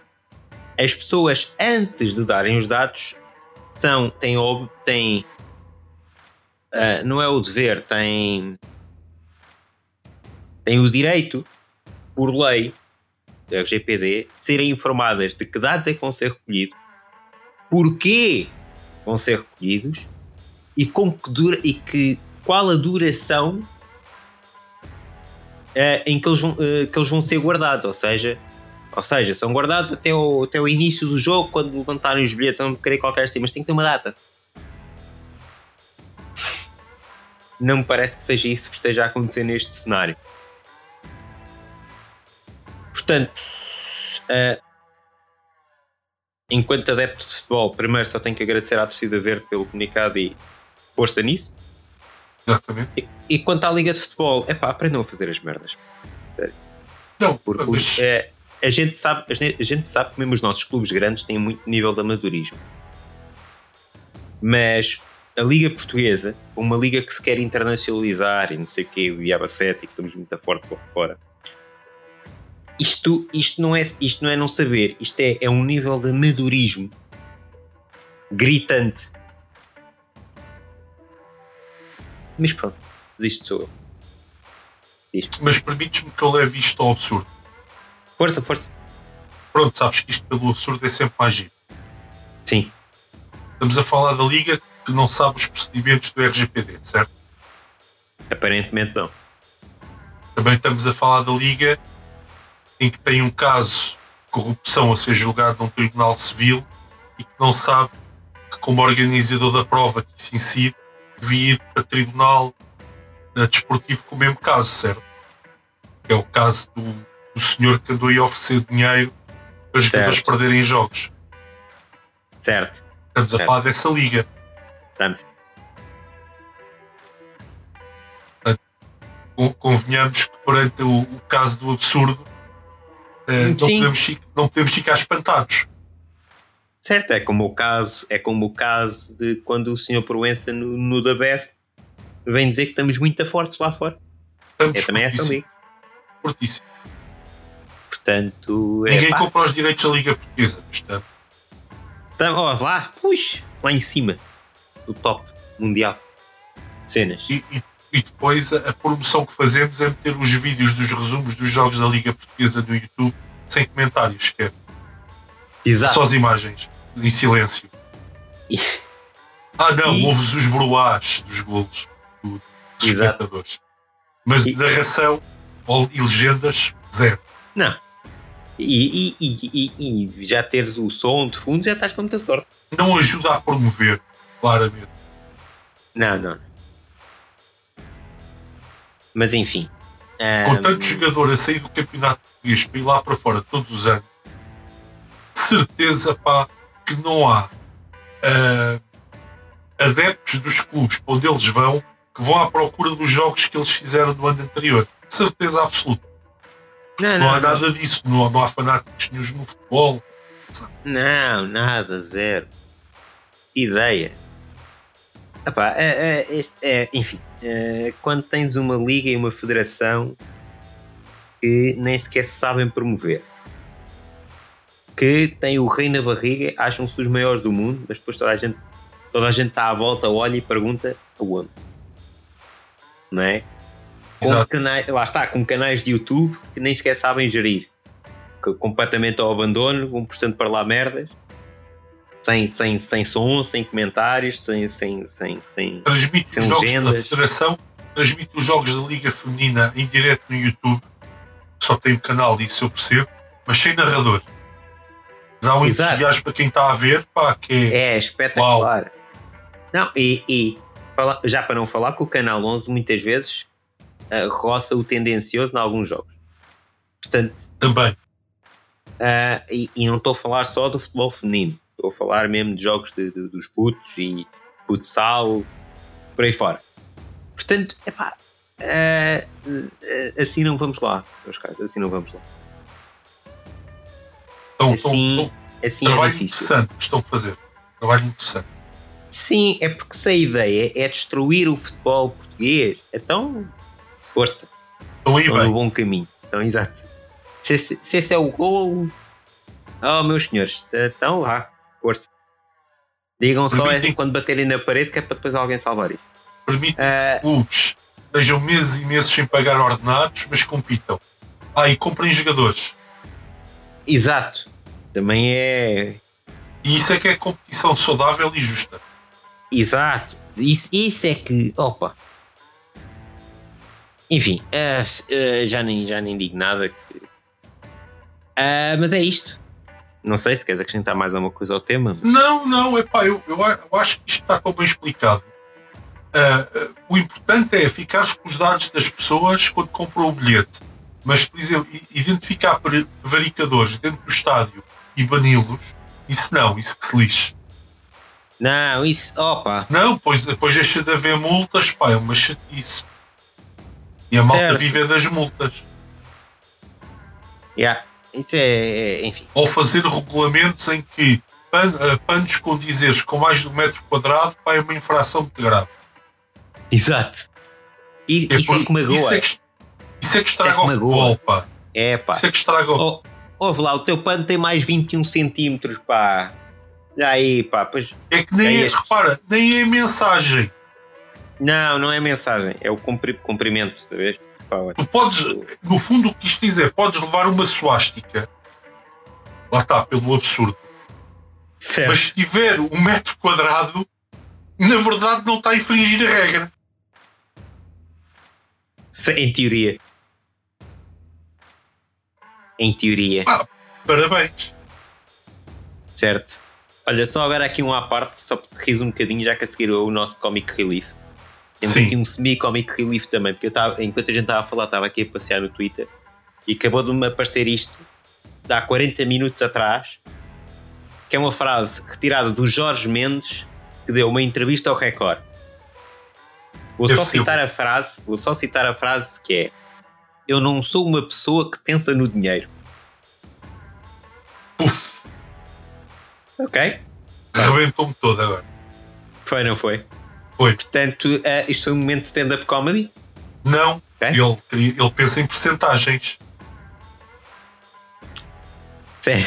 Speaker 1: as pessoas antes de darem os dados são, têm, têm uh, não é o dever, têm, têm o direito, por lei, da RGPD, de serem informadas de que dados é que vão ser recolhidos, porquê vão ser recolhidos e, com que dura, e que, qual a duração uh, em que eles, uh, que eles vão ser guardados, ou seja, ou seja, são guardados até o, até o início do jogo, quando levantarem os bilhetes, não querer qualquer assim, mas tem que ter uma data. Não me parece que seja isso que esteja a acontecer neste cenário. Portanto, uh, enquanto adepto de futebol, primeiro só tenho que agradecer à torcida verde pelo comunicado e força nisso.
Speaker 2: Exatamente.
Speaker 1: E, e quanto à Liga de Futebol, é pá, aprendam a fazer as merdas.
Speaker 2: Não,
Speaker 1: Porque
Speaker 2: mas...
Speaker 1: é, a, gente sabe, a gente sabe que mesmo os nossos clubes grandes têm muito nível de amadorismo. Mas a Liga Portuguesa, uma liga que se quer internacionalizar e não sei o que, o IABA 7 e que somos muito fortes lá fora, isto, isto, não é, isto não é não saber, isto é, é um nível de amadorismo gritante. Mas pronto, desisto sou eu.
Speaker 2: Diz. Mas permites-me que eu leve isto ao absurdo.
Speaker 1: Força, força.
Speaker 2: Pronto, sabes que isto pelo absurdo é sempre mais giro.
Speaker 1: Sim.
Speaker 2: Estamos a falar da Liga que não sabe os procedimentos do RGPD, certo?
Speaker 1: Aparentemente não.
Speaker 2: Também estamos a falar da Liga em que tem um caso de corrupção a ser julgado num tribunal civil e que não sabe que, como organizador da prova que se incide, devia ir para tribunal desportivo com o mesmo caso, certo? É o caso do, do senhor que andou a oferecer dinheiro para os jogadores perderem jogos.
Speaker 1: Certo.
Speaker 2: Estamos
Speaker 1: certo.
Speaker 2: a falar dessa liga.
Speaker 1: Estamos.
Speaker 2: Convenhamos que perante o, o caso do absurdo uh, não, podemos, não podemos ficar espantados.
Speaker 1: Certo, é como o caso, é como o caso de quando o Sr. Proença no, no The Best vem dizer que estamos muito fortes lá fora.
Speaker 2: Estamos
Speaker 1: é também essa liga.
Speaker 2: Fortíssimo.
Speaker 1: Portanto,
Speaker 2: Ninguém
Speaker 1: é,
Speaker 2: compra os direitos da Liga Portuguesa, portanto.
Speaker 1: Tá, ó, lá, puxa, lá em cima do top mundial. Cenas.
Speaker 2: E, e, e depois a, promoção que fazemos é meter os vídeos dos resumos dos jogos da Liga Portuguesa no YouTube sem comentários sequer.
Speaker 1: Exato.
Speaker 2: Só as imagens, em silêncio.
Speaker 1: E...
Speaker 2: Ah, não,
Speaker 1: E-
Speaker 2: ouves os broás dos golos do- dos
Speaker 1: Exato.
Speaker 2: espectadores. Mas
Speaker 1: E-
Speaker 2: narração e legendas, zero.
Speaker 1: Não. E, e, e, já teres o som de fundo, já estás com muita sorte.
Speaker 2: Não ajuda a promover, claramente.
Speaker 1: Não, não. Mas enfim.
Speaker 2: Com
Speaker 1: Ahm,
Speaker 2: tanto jogador a sair do campeonato português para ir lá para fora todos os anos, certeza pá, que não há ah, adeptos dos clubes onde eles vão que vão à procura dos jogos que eles fizeram no ano anterior. Certeza absoluta.
Speaker 1: não,
Speaker 2: Não,
Speaker 1: não,
Speaker 2: há
Speaker 1: não.
Speaker 2: nada disso. Não, não há fanáticos nenhum no futebol.
Speaker 1: Não, nada, zero. Ideia. Epá, é, é, é, enfim, é, quando tens uma liga e uma federação que nem sequer se sabem promover, que tem o rei na barriga, acham-se os maiores do mundo, mas depois toda a gente toda a gente está à volta, olha e pergunta aonde. Não é? Com canais, lá está, com canais de YouTube que nem sequer sabem gerir. Completamente ao abandono, vão postando para lá merdas. Sem, sem, sem som, sem comentários, sem. sem, sem, sem...
Speaker 2: Transmite
Speaker 1: Sem
Speaker 2: os jogos da
Speaker 1: legendas.
Speaker 2: Federação, transmite os jogos da Liga Feminina em direto no YouTube. Só tem um canal disso, eu percebo, mas sem narrador. Dá um Exato. entusiasmo para quem está a ver, pá, que
Speaker 1: é, espetacular. Uau. Não, e, e já para não falar que o Canal 11 muitas vezes uh, roça o tendencioso em alguns jogos. Portanto,
Speaker 2: também.
Speaker 1: Uh, e, e, não estou a falar só do futebol feminino, estou a falar mesmo de jogos de, de, dos putos e futsal, por aí fora. Portanto, epá, uh, assim não vamos lá, meus caros, assim não vamos lá.
Speaker 2: Então, assim, então, assim trabalho é interessante que estão a fazer. Trabalho interessante.
Speaker 1: Sim, é porque se a ideia é destruir o futebol português, então força.
Speaker 2: Estão aí
Speaker 1: no bom caminho. Então, exato. Se, se, se esse é o gol, oh meus senhores, então vá, força. Digam só é, quando baterem na parede que é para depois alguém salvar isso.
Speaker 2: Permite uh, clubes estejam meses e meses sem pagar ordenados, mas compitam. Ah, e comprem jogadores.
Speaker 1: Exato. Também é.
Speaker 2: E isso é que é competição saudável e justa.
Speaker 1: Exato. Isso, isso é que. Opa. Enfim, uh, uh, já, nem, já nem digo nada. Que... Uh, mas é isto. Não sei se queres acrescentar mais alguma coisa ao tema.
Speaker 2: Não, não, epá, eu, eu, eu acho que isto está bem explicado. Uh, o importante é ficar com os dados das pessoas quando compram o bilhete. Mas, por exemplo, identificar varicadores dentro do estádio e bani-los, isso não, isso que se lixe.
Speaker 1: Não, isso, opa.
Speaker 2: Não, pois depois deixa de haver multas, pá, é uma chatice. E a malta certo. vive das multas.
Speaker 1: Yeah. Isso é, é, enfim.
Speaker 2: Ou fazer regulamentos em que pan, uh, panos com dizeres com mais de um metro quadrado pá, é uma infração muito grave.
Speaker 1: Exato. E, é isso, por, é que magoa.
Speaker 2: Isso é que, isso é que estraga é o futebol, pá.
Speaker 1: É, pá.
Speaker 2: Isso é que estraga o...
Speaker 1: Ouve lá, o teu pano tem mais 21 centímetros, pá. Aí, pá, pois.
Speaker 2: É que nem é, repara, nem é mensagem.
Speaker 1: Não, não é mensagem, é o comprimento, sabes?
Speaker 2: Tu podes, no fundo, o que isto dizer, podes levar uma suástica, lá está, pelo absurdo. Certo. Mas se tiver um metro quadrado, na verdade não está a infringir a regra.
Speaker 1: Em teoria. Em teoria.
Speaker 2: Ah, parabéns.
Speaker 1: Certo. Olha, só agora aqui um à parte, só para te rir um bocadinho, já que a seguir o nosso Comic Relief. Temos Sim. aqui um semi-comic relief também, porque eu estava, enquanto a gente estava a falar, estava aqui a passear no Twitter e acabou de me aparecer isto, de há 40 minutos atrás, que é uma frase retirada do Jorge Mendes, que deu uma entrevista ao Record. Vou só citar a frase, vou só citar a frase que é Eu não sou uma pessoa que pensa no dinheiro.
Speaker 2: Puf!
Speaker 1: Ok?
Speaker 2: Arrebentou-me todo agora.
Speaker 1: Foi, não foi?
Speaker 2: Foi.
Speaker 1: Portanto, uh, isto foi um momento de stand-up comedy?
Speaker 2: Não. Okay. Ele, ele pensa em porcentagens.
Speaker 1: Sim.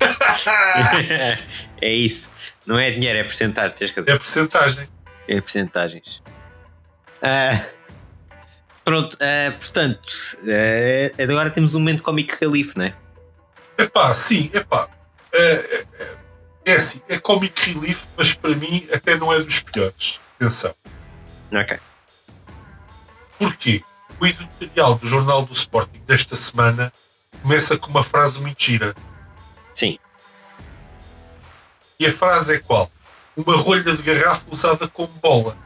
Speaker 1: é isso. Não é dinheiro, é porcentagem. Tens
Speaker 2: É porcentagem.
Speaker 1: É porcentagens. Uh, pronto, uh, portanto, uh, agora temos um momento cómico relief, não é?
Speaker 2: Epá, sim, epá. É, é assim, é comic relief, mas para mim até não é dos piores. Atenção.
Speaker 1: Ok.
Speaker 2: Porquê? O editorial do Jornal do Sporting desta semana começa com uma frase muito gira.
Speaker 1: Sim.
Speaker 2: E a frase é qual? Uma rolha de garrafa usada como bola.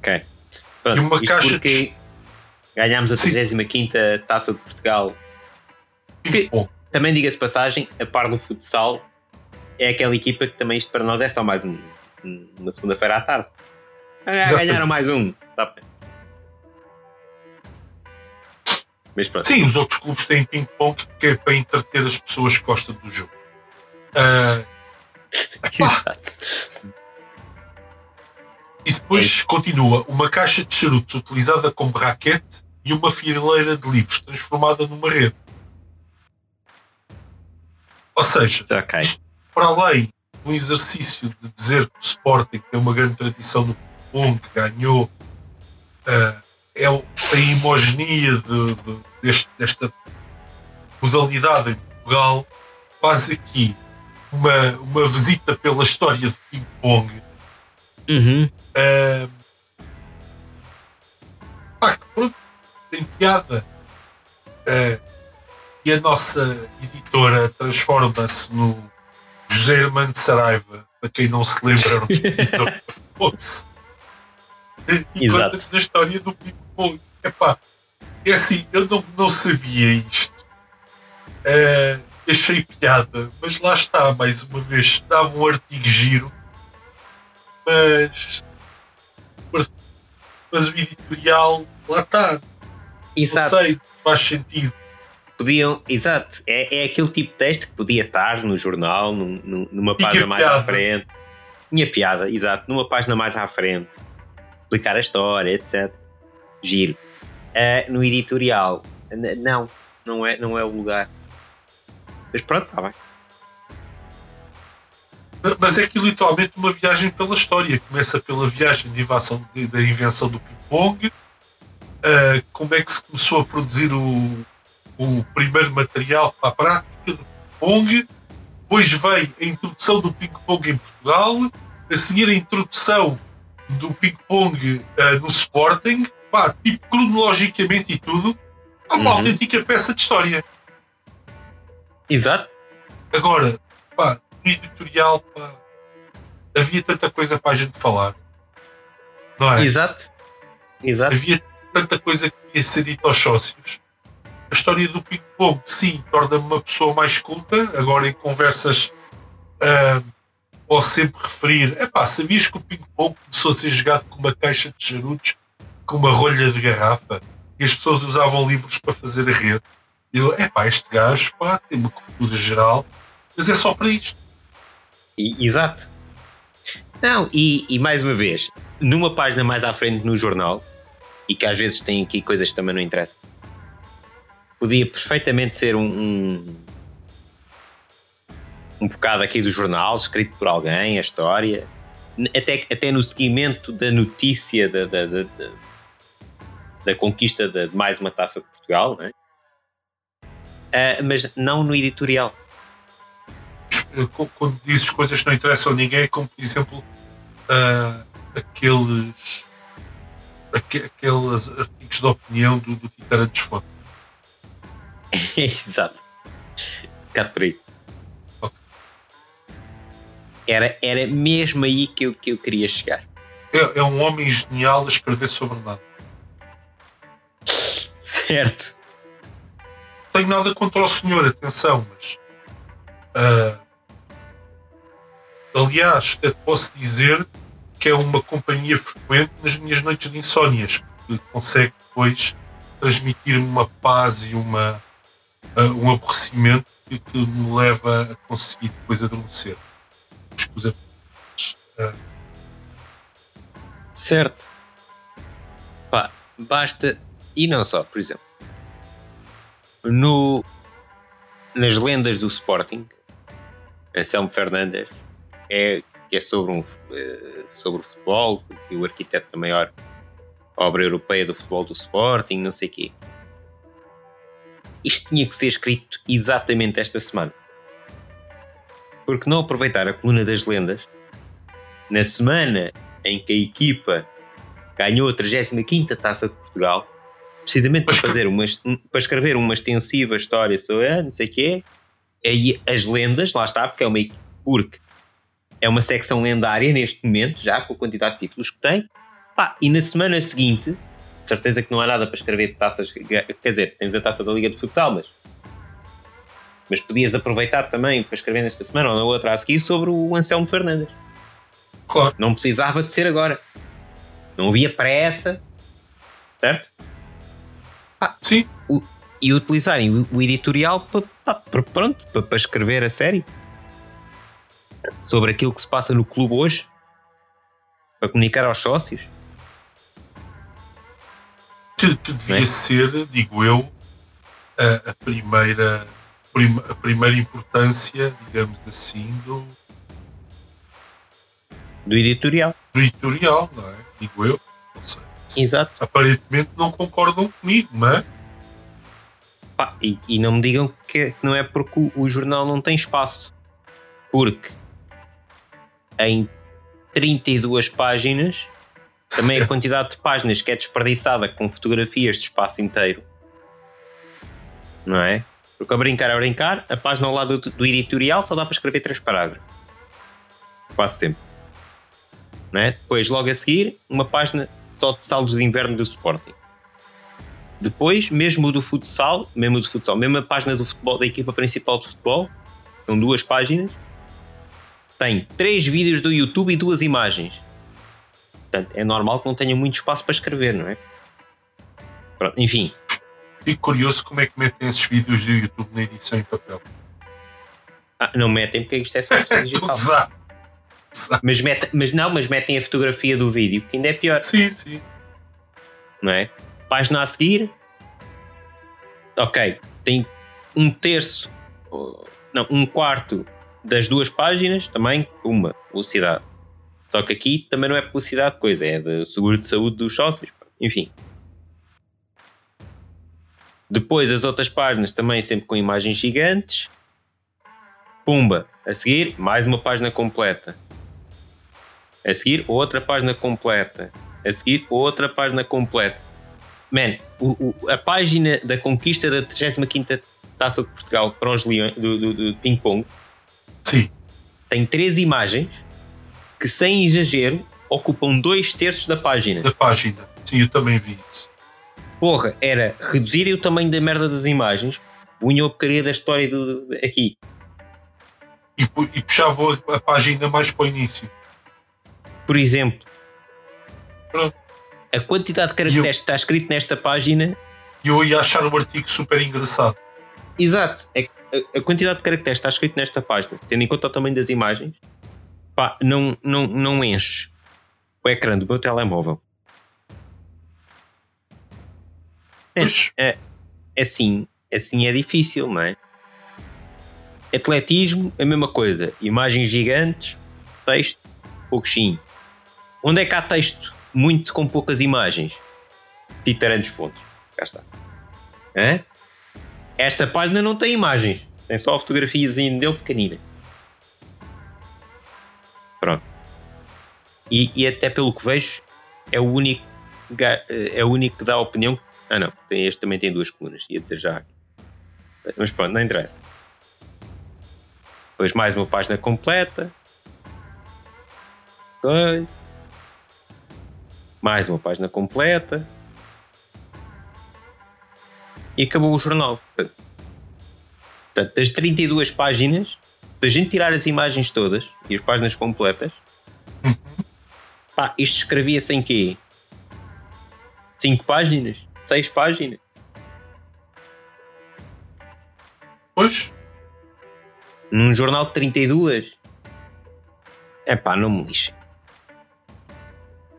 Speaker 1: Ok.
Speaker 2: Pronto, e uma caixa de...
Speaker 1: ganhámos a 35 Taça de Portugal. Que, também diga-se passagem, a par do futsal, é aquela equipa que também isto para nós é só mais um, uma segunda-feira à tarde. Ah, ganharam mais um. Tá
Speaker 2: Mas pronto. Sim, os outros clubes têm ping-pong que é para entreter as pessoas que gostam do jogo. Uh,
Speaker 1: Exato.
Speaker 2: E depois é. continua uma caixa de charutos utilizada como raquete e uma fileira de livros transformada numa rede. Ou seja,
Speaker 1: okay.
Speaker 2: para além do exercício de dizer que o Sporting tem uma grande tradição no mundo, ganhou uh, é a homogeneia de, de, deste, desta modalidade em Portugal, faz aqui uma, uma visita pela história de ping-pong.
Speaker 1: Uhum.
Speaker 2: Uh, pá, pronto, tem piada. Uh, e a nossa editora transforma-se no José Hermano Saraiva, para quem não se lembra, era um escritor famoso. E conta-nos a história do Ping Pong. Epá, é assim, eu não, não sabia isto. Uh, achei piada, mas lá está, mais uma vez, dava um artigo giro, mas, mas o editorial, lá está. Exato. Não sei, faz sentido.
Speaker 1: Podiam, exato, é, é aquele tipo de texto que podia estar no jornal, num, numa página mais piada. à frente. Tinha piada, exato, numa página mais à frente. Explicar a história, etc. Giro. Uh, no editorial, não, não é, não é o lugar. Mas pronto, está bem.
Speaker 2: Mas é que literalmente uma viagem pela história. Começa pela viagem de invasão, de, da invenção do ping-pong, uh, como é que se começou a produzir o, o primeiro material para a prática do ping-pong, depois veio a introdução do ping-pong em Portugal, a seguir a introdução do ping-pong uh, no Sporting, pá, tipo cronologicamente e tudo, é uma uhum. autêntica peça de história.
Speaker 1: Exato.
Speaker 2: Agora, pá, editorial, havia tanta coisa para a gente falar. Não é?
Speaker 1: Exato. Exato.
Speaker 2: Havia tanta coisa que ia ser dito aos sócios. A história do ping-pong, sim, torna-me uma pessoa mais culta. Agora, em conversas, uh, posso sempre referir: é pá, sabias que o ping-pong começou a ser jogado com uma caixa de charutos, com uma rolha de garrafa, e as pessoas usavam livros para fazer a rede? Eu, é pá, este gajo pá, tem uma cultura geral, mas é só para isto.
Speaker 1: E, exato. Não, e, e mais uma vez, numa página mais à frente no jornal, e que às vezes tem aqui coisas que também não interessam, podia perfeitamente ser um, um, um bocado aqui do jornal, escrito por alguém, a história, até, até no seguimento da notícia da, da, da, da, da conquista de mais uma taça de Portugal, não é? Uh, mas não no editorial.
Speaker 2: Quando dizes coisas que não interessam a ninguém, como por exemplo uh, aqueles, aqueles artigos de opinião do, do Titara Desfoto.
Speaker 1: Exato. Bocado por aí. Okay. Era, era mesmo aí que eu, que eu queria chegar.
Speaker 2: É, é um homem genial a escrever sobre nada.
Speaker 1: Certo.
Speaker 2: Não tenho nada contra o senhor, atenção, mas. Uh, aliás, até posso dizer que é uma companhia frequente nas minhas noites de insónias, porque consegue depois transmitir-me uma paz e uma, uh, um aborrecimento que, que, me leva a conseguir depois adormecer. Escusa. Uh,
Speaker 1: certo. Pá, basta. E não só, por exemplo. No, nas lendas do Sporting, Anselmo Fernandes é, que é sobre, um, eh, sobre o futebol, que o arquiteto da maior obra europeia do futebol do Sporting, não sei o quê isto tinha que ser escrito exatamente esta semana. Porque não aproveitar a coluna das lendas na semana em que a equipa ganhou a 35 taça de Portugal, precisamente para fazer uma, para escrever uma extensiva história sobre ah, não sei o quê, aí as lendas, lá está, porque é uma porque é uma secção lendária neste momento, já com a quantidade de títulos que tem. Pá, e na semana seguinte certeza que não há nada para escrever de taças. Quer dizer, temos a taça da Liga de Futsal, mas. Mas podias aproveitar também para escrever nesta semana ou na outra a seguir sobre o Anselmo Fernandes.
Speaker 2: Claro.
Speaker 1: Não precisava de ser agora. Não havia pressa. Certo?
Speaker 2: Ah, Sim.
Speaker 1: O, e utilizarem o, o editorial para, para, pronto, para, escrever a série sobre aquilo que se passa no clube hoje para comunicar aos sócios
Speaker 2: que, que devia é? ser, digo eu, a, a primeira a primeira importância, digamos assim, do,
Speaker 1: do editorial.
Speaker 2: Do editorial, não é? Digo eu. Não sei.
Speaker 1: Exato.
Speaker 2: Aparentemente não concordam comigo, mas.
Speaker 1: Pá, e, e, não me digam que não é porque o, o jornal não tem espaço. Porque em 32 páginas também a quantidade de páginas que é desperdiçada com fotografias de espaço inteiro. Não é? Porque a brincar a brincar, a página ao lado do, do editorial só dá para escrever três parágrafos. Quase sempre. É? Depois, logo a seguir, uma página só de saldos de inverno do Sporting. Depois, mesmo o do futsal, mesmo do futsal, mesmo a página do futebol, da equipa principal de futebol, são duas páginas, tem três vídeos do YouTube e duas imagens. Portanto, é normal que não tenha muito espaço para escrever, não é? Pronto, enfim.
Speaker 2: Fico curioso como é que metem esses vídeos do YouTube na edição em papel.
Speaker 1: Ah, não metem porque isto é só digital. mas, met, mas não, mas metem a fotografia do vídeo, que ainda é pior.
Speaker 2: Sim, sim.
Speaker 1: Não é? Página a seguir. Ok, tem um terço, não, um quarto das duas páginas também uma publicidade. Só que aqui também não é publicidade coisa, é de seguro de saúde dos sócios. Enfim. Depois as outras páginas também sempre com imagens gigantes. Pumba. A seguir, mais uma página completa. A seguir, outra página completa. A seguir, outra página completa. Man, o, o, a página da conquista da 35 Taça de Portugal para os Leões do, do, do Ping Pong
Speaker 2: Sim.
Speaker 1: tem três imagens que, sem exagero, ocupam dois terços da página.
Speaker 2: Da página. Sim, eu também vi isso.
Speaker 1: Porra, era reduzirem o tamanho da merda das imagens, punham a porcaria da história do, do, aqui.
Speaker 2: E, e puxavam a, a página mais para o início.
Speaker 1: Por exemplo,
Speaker 2: Pronto.
Speaker 1: A quantidade de caracteres eu, que está escrito nesta página.
Speaker 2: Eu ia achar o artigo super engraçado.
Speaker 1: Exato. É, a, a quantidade de caracteres que está escrito nesta página, tendo em conta o tamanho das imagens, pá, não, não, não enche o ecrã do meu telemóvel. É, é, é assim, assim é difícil, não é? Atletismo, a mesma coisa. Imagens gigantes, texto, pouquinho. Onde é que há texto muito com poucas imagens? Titarantes fontes. Cá está. É? Esta página não tem imagens. Tem só a fotografiazinha dele pequenina. Pronto. E, e, até pelo que vejo, é o único é o único que dá a opinião ah, não. Tem, este também tem duas colunas. Ia dizer já. Mas pronto, não interessa. Depois mais uma página completa. Dois. Mais uma página completa. E acabou o jornal. Portanto, das 32 páginas, se a gente tirar as imagens todas e as páginas completas, pá, isto escrevia-se em quê? 5 páginas? seis páginas.
Speaker 2: Pois.
Speaker 1: Num jornal de 32. É pá, não me lixe.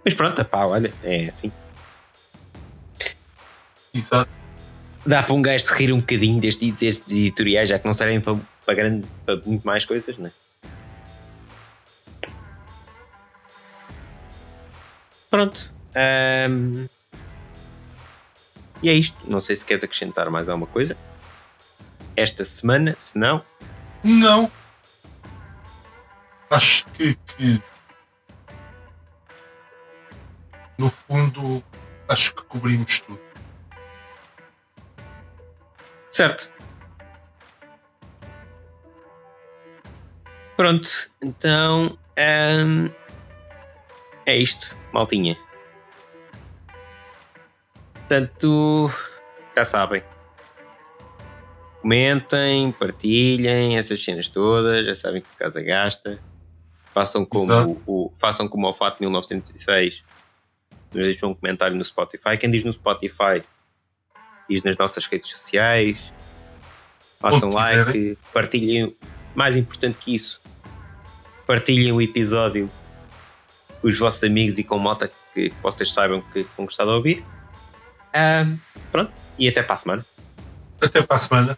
Speaker 1: Mas pronto, pá, olha, é assim.
Speaker 2: Exato.
Speaker 1: Dá para um gajo se rir um bocadinho destes, destes editoriais, já que não servem para, para, grande, para muito mais coisas, não é? Pronto. Um, e é isto. Não sei se queres acrescentar mais alguma coisa. Esta semana, se não.
Speaker 2: Não. Acho que, que no fundo acho que cobrimos tudo.
Speaker 1: Certo. Pronto, então hum, é isto, maltinha. Portanto, já sabem. Comentem, partilhem essas cenas todas, já sabem que a casa gasta. Façam como, o, façam como o Fato 1906. Nos deixam um comentário no Spotify. Quem diz no Spotify, diz nas nossas redes sociais. Façam like, partilhem. Mais importante que isso, partilhem o episódio com os vossos amigos e com moto que, que vocês saibam que vão gostar de ouvir. Um, pronto, e até para a semana.
Speaker 2: Até para a semana.